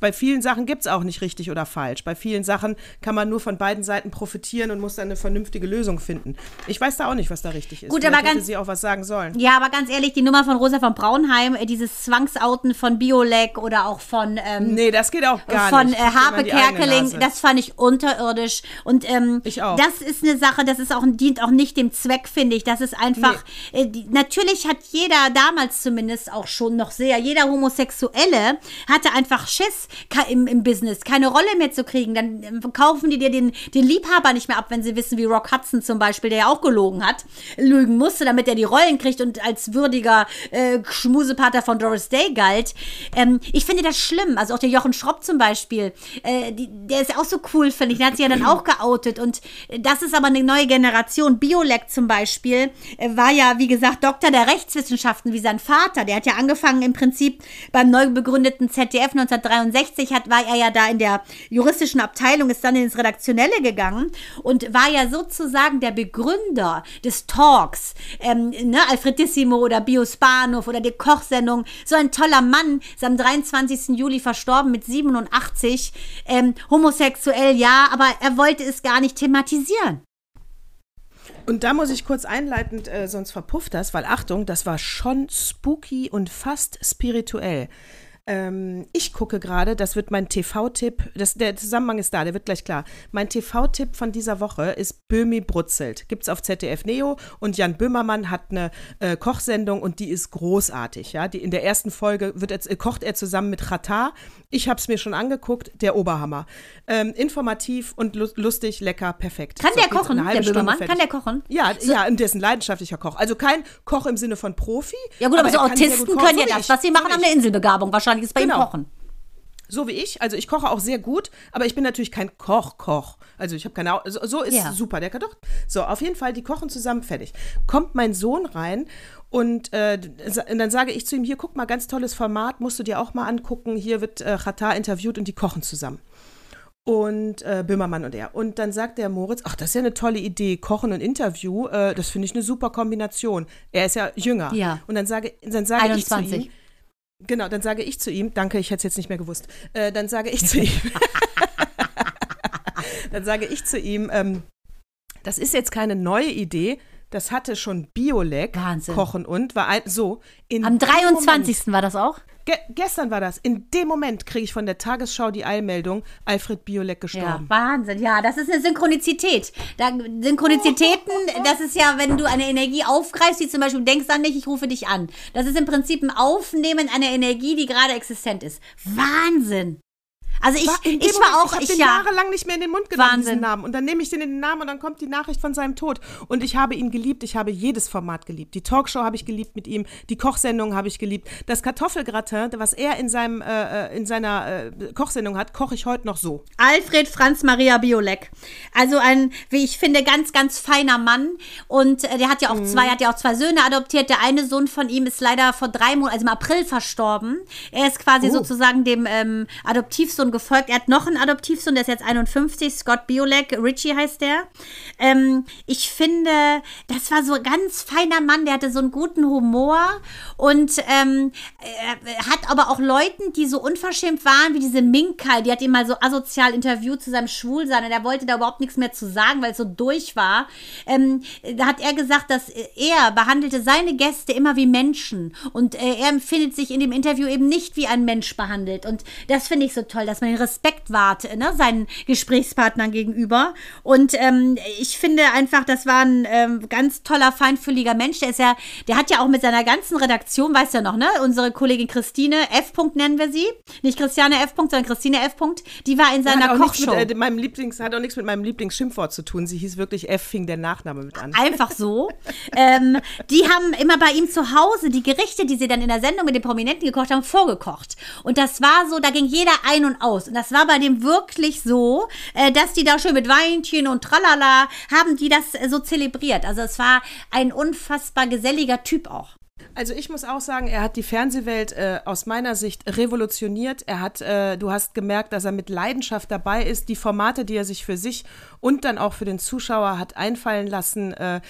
bei vielen Sachen gibt es auch nicht richtig oder falsch. Bei vielen Sachen kann man nur von beiden Seiten profitieren und muss dann eine vernünftige Lösung finden. Ich weiß da auch nicht, was da richtig ist. Gut, Vielleicht aber ganz- sie auch was sagen sollen. Ja, aber ganz ehrlich, die Nummer von Rosa von Braunheim, äh, dieses Zwangsouten von Biolek oder auch von ähm, Nee, das geht auch gar von nicht. äh, dir mal Harpe Kerkeling, das fand ich unterirdisch. Und ähm, Ich auch. das ist eine Sache, das ist auch, dient auch nicht dem Zweck, finde ich. Das ist einfach, äh, die, natürlich hat jeder, damals zumindest auch schon noch sehr, jeder Homosexuelle hatte einfach Schiss im, im Business, keine Rolle mehr zu kriegen. Dann ähm, kaufen die dir den, den Liebhaber nicht mehr ab, wenn sie wissen, wie Rock Hudson zum Beispiel, der ja auch gelogen hat, lügen musste, damit er die Rollen kriegt und als würdiger äh, Schmusepater von Doris Day galt. Ähm, ich finde das schlimm. Also auch der Jochen Schropp zum Beispiel, äh, die, der ist auch so cool, finde ich. Der hat sich ja dann auch geoutet. Und äh, das ist aber eine neue Generation. Biolek zum Beispiel äh, war ja, wie gesagt, Doktor der Rechtswissenschaften wie sein Vater. Der hat ja angefangen im Prinzip beim neu begründeten ZDF 1963, hat, war er ja da in der juristischen Abteilung, ist dann ins Redaktionelle gegangen und war ja sozusagen der Begründer des Talks. Ähm, ne, Alfredissimo oder Biospanov oder die Kochsendung. So ein toller Mann, ist am 23. Juli verstorben mit 87. Ähm, homosexuell, ja, aber er wollte es gar nicht thematisieren. Und da muss ich kurz einleitend, äh, sonst verpufft das, weil Achtung, das war schon spooky und fast spirituell. Ähm, ich gucke gerade, das wird mein TV-Tipp, der Zusammenhang ist da, der wird gleich klar. Mein TV-Tipp von dieser Woche ist Böhmi brutzelt. Gibt es auf ZDF Neo und Jan Böhmermann hat eine äh, Kochsendung und die ist großartig. Ja? Die, in der ersten Folge wird er, äh, kocht er zusammen mit Chata. Ich habe es mir schon angeguckt, der Oberhammer. Ähm, informativ und lu lustig, lecker, perfekt. Kann So, der kochen, der Stunde Böhmermann? fertig. Kann der kochen? Ja, ja, und der ist ein leidenschaftlicher Koch. Also kein Koch im Sinne von Profi. Ja gut, aber, so er sehr gut Autisten können ja so das. Was sie So machen, wie haben eine Inselbegabung. Wahrscheinlich ist bei ihm Genau. Kochen. So wie ich. Also ich koche auch sehr gut, aber ich bin natürlich kein Koch-Koch. Also ich habe keine Au- so, so ist Ja. super, der kann doch. So, auf jeden Fall, die kochen zusammen, fertig. Kommt mein Sohn rein und, äh, und dann sage ich zu ihm, hier, guck mal, ganz tolles Format, musst du dir auch mal angucken. Hier wird äh, Chata interviewt und die kochen zusammen. Und äh, Böhmermann und er. Und dann sagt der Moritz, ach, das ist ja eine tolle Idee, Kochen und Interview, äh, das finde ich eine super Kombination. Er ist ja jünger. Ja. Und dann sage, dann sage ich zu 21. ihm, Genau, dann sage ich zu ihm, danke, ich hätte es jetzt nicht mehr gewusst. Äh, dann sage ich zu ihm, [laughs] [laughs] dann sage ich zu ihm, ähm, das ist jetzt keine neue Idee, das hatte schon Biolek, Wahnsinn. Kochen und, war ein, so. In Am dem 23. war das auch? Moment, ge gestern war das, in dem Moment kriege ich von der Tagesschau die Eilmeldung, Alfred Biolek Ja, gestorben. Wahnsinn. Ja, das ist eine Synchronizität. Da, Synchronizitäten, [laughs] das ist ja, wenn du eine Energie aufgreifst, wie zum Beispiel, denkst an mich, ich rufe dich an. Das ist im Prinzip ein Aufnehmen einer Energie, die gerade existent ist. Wahnsinn. Also ich, War ich war Moment, auch, ich habe ich den ja. jahrelang nicht mehr in den Mund genommen, Wahnsinn. diesen Namen. Und dann nehme ich den in den Namen und dann kommt die Nachricht von seinem Tod. Und ich habe ihn geliebt, ich habe jedes Format geliebt. Die Talkshow habe ich geliebt mit ihm, die Kochsendung habe ich geliebt. Das Kartoffelgratin, was er in, seinem, äh, in seiner äh, Kochsendung hat, koche ich heute noch so. Alfred Franz Maria Biolek. Also ein, wie ich finde, ganz, ganz feiner Mann. Und äh, der hat ja Mhm. auch zwei, hat ja auch zwei Söhne adoptiert. Der eine Sohn von ihm ist leider vor drei Monaten, also im April verstorben. Er ist quasi Oh. sozusagen dem ähm, Adoptivsohn gefolgt. Er hat noch einen Adoptivsohn, der ist jetzt 51, Scott Biolek, Richie heißt der. Ähm, ich finde, das war so ein ganz feiner Mann, der hatte so einen guten Humor und ähm, er hat aber auch Leuten, die so unverschämt waren, wie diese Minkai, die hat ihn mal so asozial interviewt zu seinem Schwulsein und er wollte da überhaupt nichts mehr zu sagen, weil es so durch war. Ähm, da hat er gesagt, dass er behandelte seine Gäste immer wie Menschen und äh, er empfindet sich in dem Interview eben nicht wie ein Mensch behandelt und das finde ich so toll, dass man den Respekt wahrt, ne, seinen Gesprächspartnern gegenüber und ähm, ich finde einfach, das war ein ähm, ganz toller, feinfühliger Mensch, der ist ja, der hat ja auch mit seiner ganzen Redaktion, weißt du ja noch, ne, unsere Kollegin Christine F. nennen wir sie, nicht Christiane F. sondern Christine F. Die war in seiner hat Kochshow. mit, äh, meinem Lieblings, hat auch nichts mit meinem Lieblingsschimpfwort zu tun. Sie hieß wirklich F, fing der Nachname mit an. Einfach so. ähm, die haben immer bei ihm zu Hause die Gerichte, die sie dann in der Sendung mit den Prominenten gekocht haben, vorgekocht. Und das war so, da ging jeder ein und aus. Und das war bei dem wirklich so, äh, dass die da schön mit Weinchen und tralala haben die das äh, so zelebriert. Also es war ein unfassbar geselliger Typ auch. Also ich muss auch sagen, er hat die Fernsehwelt äh, aus meiner Sicht revolutioniert. Er hat, äh, du hast gemerkt, dass er mit Leidenschaft dabei ist. Die Formate, die er sich für sich und dann auch für den Zuschauer hat einfallen lassen, äh,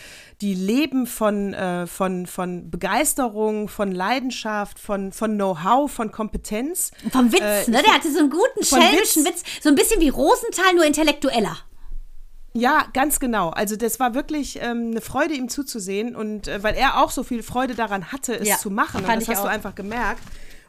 die leben von, äh, von, von Begeisterung, von Leidenschaft, von, von Know-how, von Kompetenz. Und vom Witz, Äh, ne? Der hatte so einen guten, schelmischen Witz. So ein bisschen wie Rosenthal, nur intellektueller. Ja, ganz genau. Also das war wirklich ähm, eine Freude, ihm zuzusehen und äh, weil er auch so viel Freude daran hatte, es Ja, zu machen. Und das hast auch. du einfach gemerkt.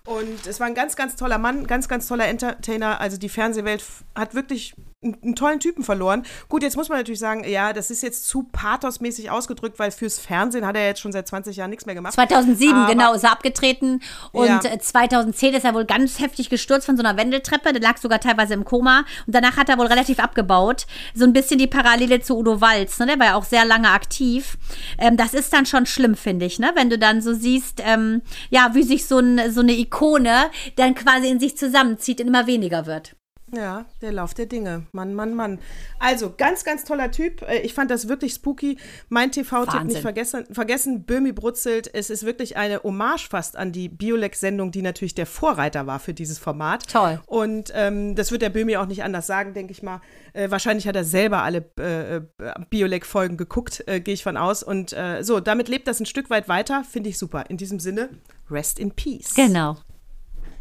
Und es war ein ganz, ganz toller Mann, ganz, ganz toller Entertainer. Also die Fernsehwelt hat wirklich einen, tollen Typen verloren. Gut, jetzt muss man natürlich sagen, ja, das ist jetzt zu pathosmäßig ausgedrückt, weil fürs Fernsehen hat er jetzt schon seit 20 Jahren nichts mehr gemacht. 2007, Aber- genau, ist er abgetreten. Und Ja. äh, 2010 ist er wohl ganz heftig gestürzt von so einer Wendeltreppe. Der lag sogar teilweise im Koma. Und danach hat er wohl relativ abgebaut. So ein bisschen die Parallele zu Udo Walz. Ne? Der war ja auch sehr lange aktiv. Ähm, das ist dann schon schlimm, finde ich. Ne? Wenn du dann so siehst, ähm, ja, wie sich so, ein, so eine Ikone dann quasi in sich zusammenzieht und immer weniger wird. Ja, der Lauf der Dinge. Mann, Mann, Mann. Also, ganz, ganz toller Typ. Äh, Ich fand das wirklich spooky. Mein TV-Tipp nicht vergessen. Vergessen, Böhmi brutzelt. Es ist wirklich eine Hommage fast an die Biolex-Sendung, die natürlich der Vorreiter war für dieses Format. Toll. Und ähm, das wird der Böhmi auch nicht anders sagen, denke ich mal. Äh, wahrscheinlich hat er selber alle äh, äh, Biolek-Folgen geguckt, äh, gehe ich von aus. Und äh, so, damit lebt das ein Stück weit weiter. Finde ich super. In diesem Sinne, rest in peace. Genau.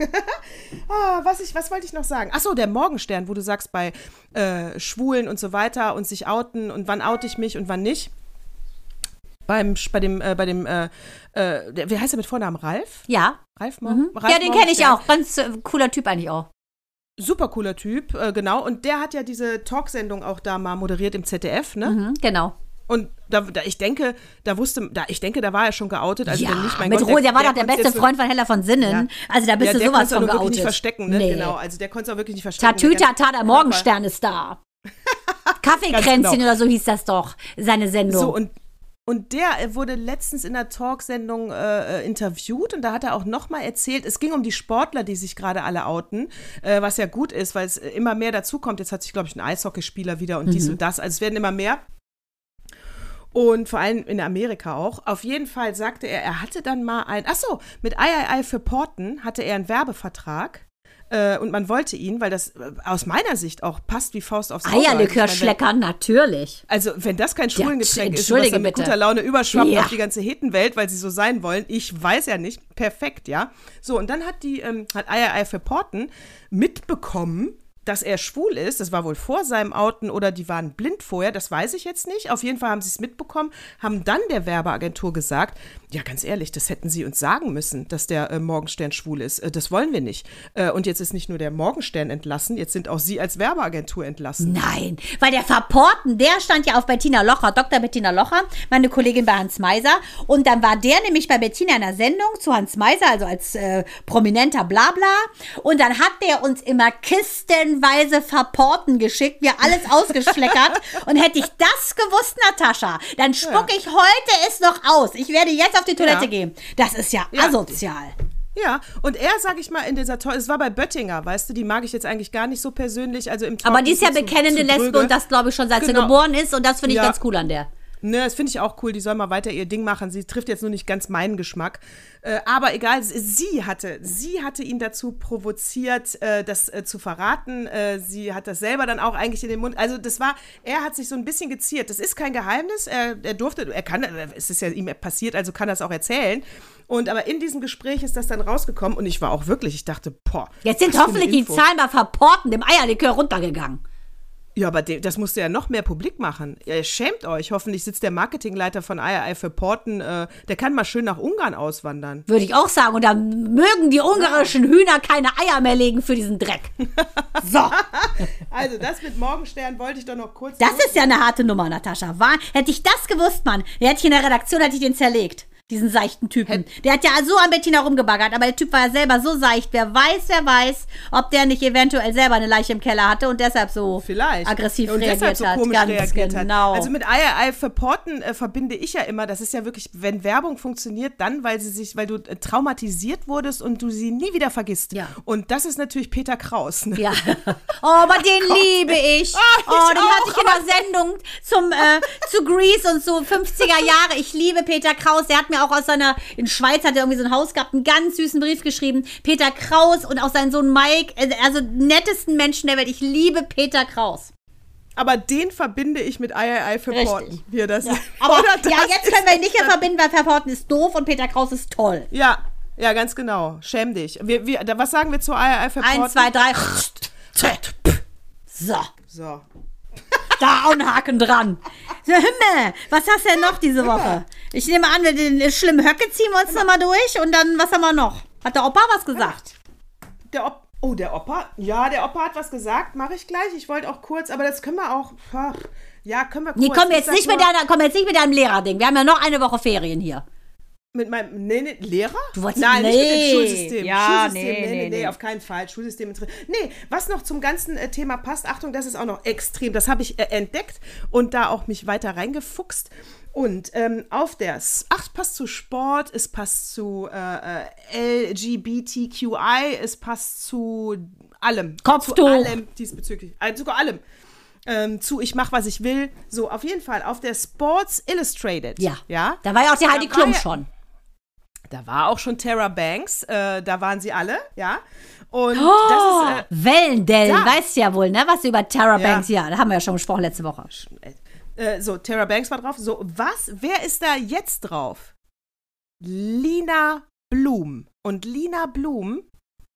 [laughs] Ah, was, ich, was wollte ich noch sagen? Achso, der Morgenstern, wo du sagst, bei äh, Schwulen und so weiter und sich outen und wann oute ich mich und wann nicht. beim, bei dem, äh, bei dem, äh, äh, der, wie heißt er mit Vornamen? Ralf? Ja. Ralf, Mo Mhm. Ralf Ja, den kenne ich auch. Ganz äh, cooler Typ eigentlich auch. Super cooler Typ, äh, genau. Und der hat ja diese Talksendung auch da mal moderiert im ZDF, ne? Mhm, genau. Und da, da, ich denke, da wusste, da, ich denke, da war er schon geoutet. Also ja, nicht, mein mit Gott, Ruhe, der, war doch der konnte beste Freund von Hella von Sinnen. Also da bist ja, du der sowas von auch wirklich geoutet. nicht verstecken, ne? Nee. Genau, also der konnte es auch wirklich nicht verstecken. Tatütata, Der der Morgenstern ist da. [laughs] Kaffeekränzchen genau. oder so hieß das doch, seine Sendung. So, und, und der äh, wurde letztens in einer Talksendung äh, äh, interviewt und da hat er auch nochmal erzählt, es ging um die Sportler, die sich gerade alle outen, äh, was ja gut ist, weil es äh, immer mehr dazukommt. Jetzt hat sich, glaube ich, ein Eishockeyspieler wieder und Mhm. dies und das. Also es werden immer mehr. Und vor allem in Amerika auch. Auf jeden Fall sagte er, er hatte dann mal ein, ach so, mit III für Porten hatte er einen Werbevertrag. Äh, und man wollte ihn, weil das äh, aus meiner Sicht auch passt wie Faust aufs Auge. Also ich Eierlikör meine, wenn- schleckern, natürlich. also, wenn das kein Schwulengetränk ist, was dann mit guter Laune überschwappt Ja. auf die ganze Hetenwelt, weil sie so sein wollen, ich weiß ja nicht. Perfekt, ja. So, und dann hat die, ähm, hat Eier für Porten mitbekommen, dass er schwul ist. Das war wohl vor seinem Outen oder die waren blind vorher, das weiß ich jetzt nicht. Auf jeden Fall haben sie es mitbekommen, haben dann der Werbeagentur gesagt, ja, ganz ehrlich, das hätten sie uns sagen müssen, dass der äh, Morgenstern schwul ist. Äh, das wollen wir nicht. Äh, und jetzt ist nicht nur der Morgenstern entlassen, jetzt sind auch sie als Werbeagentur entlassen. Nein, weil der Verporten, der stand ja auf Bettina Locher, Dr. Bettina Locher, meine Kollegin bei Hans Meiser. Und dann war der nämlich bei Bettina in der Sendung zu Hans Meiser, also als äh, prominenter Blabla. Und dann hat der uns immer kistenweise Verporten geschickt, wir alles ausgeschleckert. [laughs] und hätte ich das gewusst, Natascha, dann spuck ich heute es noch aus. Ich werde jetzt auf die Toilette Ja. gehen. Das ist ja, Ja. asozial. Ja, und er, sag ich mal, in dieser Toll, es war bei Böttinger, weißt du, die mag ich jetzt eigentlich gar nicht so persönlich, also im Aber die ist ja bekennende zu Lesbe und das glaube ich schon, seit sie Genau. geboren ist. Und das finde ich Ja. ganz cool an der. Ne, das finde ich auch cool. Die soll mal weiter ihr Ding machen. Sie trifft jetzt nur nicht ganz meinen Geschmack. Äh, aber egal, sie hatte, sie hatte ihn dazu provoziert, äh, das äh, zu verraten. Äh, sie hat das selber dann auch eigentlich in den Mund. Also das war, er hat sich so ein bisschen geziert. Das ist kein Geheimnis. Er, er durfte, er kann, äh, es ist ja ihm passiert, also kann er es auch erzählen. Und aber in diesem Gespräch ist das dann rausgekommen und ich war auch wirklich, ich dachte, boah. Jetzt sind hoffentlich die. Zahlen bei Verporten dem Eierlikör runtergegangen. Ja, aber das musste ja noch mehr publik machen. Ihr schämt euch. Hoffentlich sitzt der Marketingleiter von IRI für Porten, äh, der kann mal schön nach Ungarn auswandern. Würde ich auch sagen. Und dann mögen die ungarischen Hühner keine Eier mehr legen für diesen Dreck. So, [laughs] Also das mit Morgenstern wollte ich doch noch kurz. das ist ja eine harte Nummer, Natascha. War, hätte ich das gewusst, Mann, hätte ich in der Redaktion, hätte ich den zerlegt. Diesen seichten Typen. Der hat ja so an Bettina rumgebaggert, aber der Typ war ja selber so seicht. Wer weiß, wer weiß, ob der nicht eventuell selber eine Leiche im Keller hatte und deshalb so Vielleicht. aggressiv und reagiert deshalb so hat. komisch Ganz reagiert genau. hat. Also mit IRI für Porten äh, verbinde ich ja immer, das ist ja wirklich, wenn Werbung funktioniert, dann, weil sie sich, weil du äh, traumatisiert wurdest und du sie nie wieder vergisst. Ja. Und das ist natürlich Peter Kraus. Ne? Ja. Oh, aber den [laughs] liebe ich. [laughs] Ah, ich Oh, den auch. hatte ich in der Sendung zum, äh, zu Grease und so 50er Jahre. Ich liebe Peter Kraus. Der hat mir auch aus seiner, in Schweiz hat er irgendwie so ein Haus gehabt, einen ganz süßen Brief geschrieben. Peter Kraus und auch sein Sohn Mike, äh, also nettesten Menschen der Welt. Ich liebe Peter Kraus. Aber den verbinde ich mit III für Richtig. Porten. Wie er das [laughs] Aber Oder ja, das jetzt können wir ihn nicht mehr verbinden, weil Verporten ist doof und Peter Kraus ist toll. Ja, ja, ganz genau. Schäm dich. Wir, wir, was sagen wir zu III für Porten? Eins, zwei, drei. So. So. Da auch ein Haken dran. Himmel, was hast du denn noch diese Woche? [laughs] Ich nehme an, wir den schlimmen Höcke ziehen wir uns nochmal durch und dann, was haben wir noch? Hat der Opa was gesagt? Der Op oh, der Opa? Ja, der Opa hat was gesagt. Mache ich gleich. Ich wollte auch kurz, aber das können wir auch. Ja, können wir kurz. Nee, komm jetzt, nicht mit deiner, komm jetzt nicht mit deinem Lehrerding. Wir haben ja noch eine Woche Ferien hier. Mit meinem. Nee, nee, Lehrer? Du wolltest- Nein, nicht mit dem nee. Schulsystem. Ja, Schulsystem, nee, nee, nee, nee, nee, nee. auf keinen Fall. Schulsystem. Nee, was noch zum ganzen äh, Thema passt, Achtung, das ist auch noch extrem. Das habe ich äh, entdeckt und da auch mich weiter reingefuchst. Und ähm, auf der, S- ach, es passt zu Sport, es passt zu äh, äh, LGBTQI, es passt zu allem. Kopftuch. Zu allem diesbezüglich. Also sogar allem. Ähm, zu ich mach, was ich will. So, auf jeden Fall auf der Sports Illustrated. Ja. Ja. Da war ja auch die Heidi Klum ja- schon. Da war auch schon Tara Banks, äh, da waren sie alle, ja. Und Oh, das ist, Wellendell, ja. weißt ja wohl, ne? Was über Tara Ja. Banks, ja, da haben wir ja schon gesprochen letzte Woche. Äh, äh, so, Tara Banks war drauf. So, was, wer ist da jetzt drauf? Lina Blum. Und Lina Blum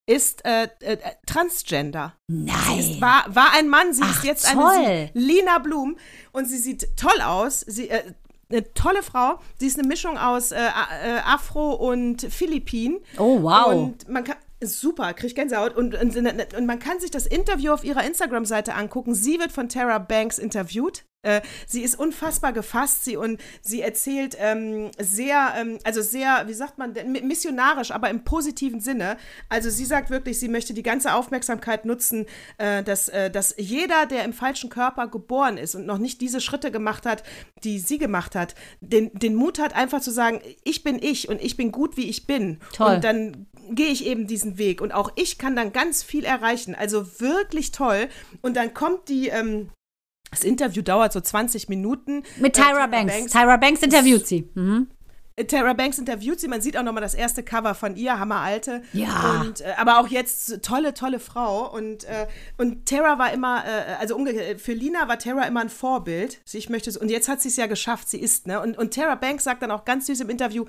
ist äh, äh, Transgender. Nein. War, war ein Mann, sie Ach, ist jetzt toll. eine sie, Lina Blum und sie sieht toll aus. Sie, äh, eine tolle Frau. Sie ist eine Mischung aus äh, äh, Afro und Philippin. Oh, wow. Und man kann. Super, krieg Gänsehaut. Und, und, und man kann sich das Interview auf ihrer Instagram-Seite angucken. Sie wird von Tara Banks interviewt. Äh, sie ist unfassbar gefasst, sie und sie erzählt ähm, sehr, ähm, also sehr, wie sagt man, missionarisch, aber im positiven Sinne. Also sie sagt wirklich, sie möchte die ganze Aufmerksamkeit nutzen, äh, dass, äh, dass jeder, der im falschen Körper geboren ist und noch nicht diese Schritte gemacht hat, die sie gemacht hat, den, den Mut hat, einfach zu sagen, ich bin ich und ich bin gut, wie ich bin. Toll. Und dann gehe ich eben diesen Weg und auch ich kann dann ganz viel erreichen. Also wirklich toll. Und dann kommt die, ähm, das Interview dauert so 20 Minuten. Mit Tyra, äh, Banks. Banks. Tyra Banks interviewt sie. Mhm. Äh, Tara Banks interviewt sie, man sieht auch nochmal das erste Cover von ihr, Hammeralte. Ja. Und, äh, aber auch jetzt tolle, tolle Frau. Und, äh, und Tara war immer, äh, also für Lina war Tara immer ein Vorbild. Ich möchte, und jetzt hat sie es ja geschafft, sie ist, ne? Und, und Tara Banks sagt dann auch ganz süß im Interview,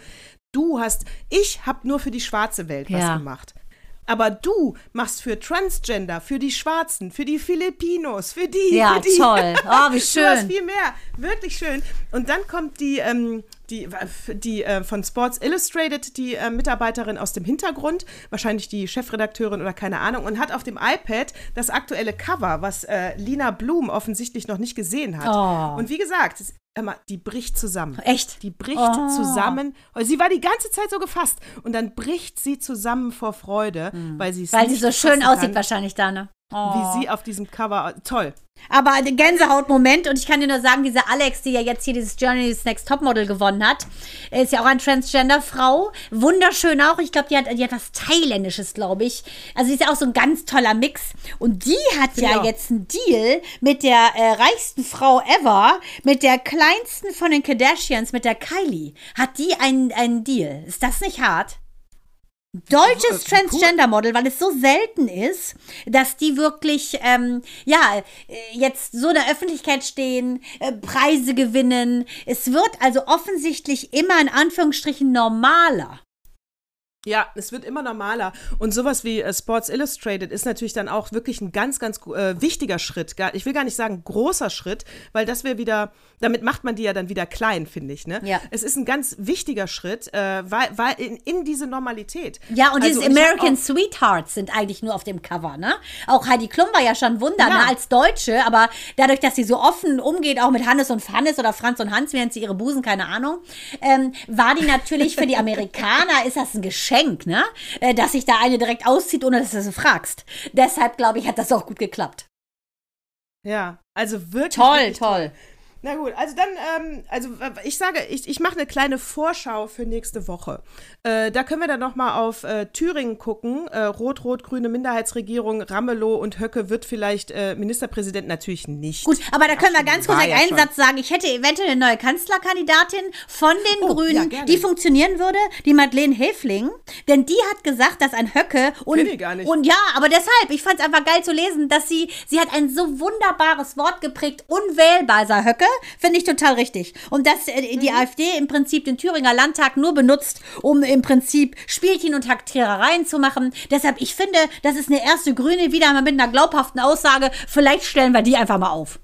du hast, ich habe nur für die schwarze Welt was ja. gemacht. Aber du machst für Transgender, für die Schwarzen, für die Filipinos, für die. Ja, für die. toll. Oh, wie schön. [laughs] Du hast viel mehr. Wirklich schön. Und dann kommt die, ähm, die, die äh, von Sports Illustrated, die äh, Mitarbeiterin aus dem Hintergrund, wahrscheinlich die Chefredakteurin oder keine Ahnung, und hat auf dem iPad das aktuelle Cover, was äh, Lina Blum offensichtlich noch nicht gesehen hat. Oh. Und wie gesagt, Emma, die bricht zusammen. Echt? Die bricht oh. zusammen. Sie war die ganze Zeit so gefasst und dann bricht sie zusammen vor Freude, mhm. weil sie es Weil sie so schön aussieht wahrscheinlich da, ne? Oh. Wie sie auf diesem Cover, toll. Aber Gänsehautmoment und ich kann dir nur sagen, diese Alex, die ja jetzt hier dieses Journey's Next Topmodel gewonnen hat, ist ja auch eine Transgender-Frau. Wunderschön auch. Ich glaube, die hat, die hat was Thailändisches, glaube ich. Also, sie ist ja auch so ein ganz toller Mix. Und die hat ja, ja jetzt einen Deal mit der äh, reichsten Frau ever, mit der kleinsten von den Kardashians, mit der Kylie. Hat die einen, einen Deal? Ist das nicht hart? Deutsches Transgender-Model, weil es so selten ist, dass die wirklich, ähm, ja, äh, jetzt so in der Öffentlichkeit stehen, äh, Preise gewinnen. Es wird also offensichtlich immer in Anführungsstrichen normaler. Ja, es wird immer normaler. Und sowas wie äh, Sports Illustrated ist natürlich dann auch wirklich ein ganz, ganz äh, wichtiger Schritt. Ich will gar nicht sagen großer Schritt, weil das wäre wieder, damit macht man die ja dann wieder klein, finde ich. Ne? Ja. Es ist ein ganz wichtiger Schritt, äh, weil, weil in, in, diese Normalität. Ja, und also, diese American Sweethearts sind eigentlich nur auf dem Cover. Ne? Auch Heidi Klum war ja schon Wunder ja. ne, als Deutsche, aber dadurch, dass sie so offen umgeht, auch mit Hannes und Hannes oder Franz und Hans, während sie ihre Busen, keine Ahnung, ähm, war die natürlich für die Amerikaner, ist das ein Geschenk. Geschenk, ne? Äh, dass sich da eine direkt auszieht, ohne dass du sie fragst. Deshalb, glaube ich, hat das auch gut geklappt. Ja, also wirklich. Toll, wirklich toll. toll. Na gut, also dann, ähm, also ich sage, ich, ich mache eine kleine Vorschau für nächste Woche. Äh, da können wir dann nochmal auf äh, Thüringen gucken. Äh, Rot-Rot-Grüne Minderheitsregierung, Ramelow und Höcke wird vielleicht äh, Ministerpräsident natürlich nicht. Gut, aber da können wir ganz kurz einen ja Satz sagen. Ich hätte eventuell eine neue Kanzlerkandidatin von den oh, Grünen, ja, die funktionieren würde, die Madeleine Häfling. Denn die hat gesagt, dass ein Höcke und, ich gar nicht. und ja, aber deshalb, ich fand es einfach geil zu lesen, dass sie, sie hat ein so wunderbares Wort geprägt, unwählbar, sei Höcke finde ich total richtig. Und dass äh, die mhm. AfD im Prinzip den Thüringer Landtag nur benutzt, um im Prinzip Spielchen und Taktierereien zu machen. Deshalb, ich finde, das ist eine erste Grüne wieder mal mit einer glaubhaften Aussage. Vielleicht stellen wir die einfach mal auf.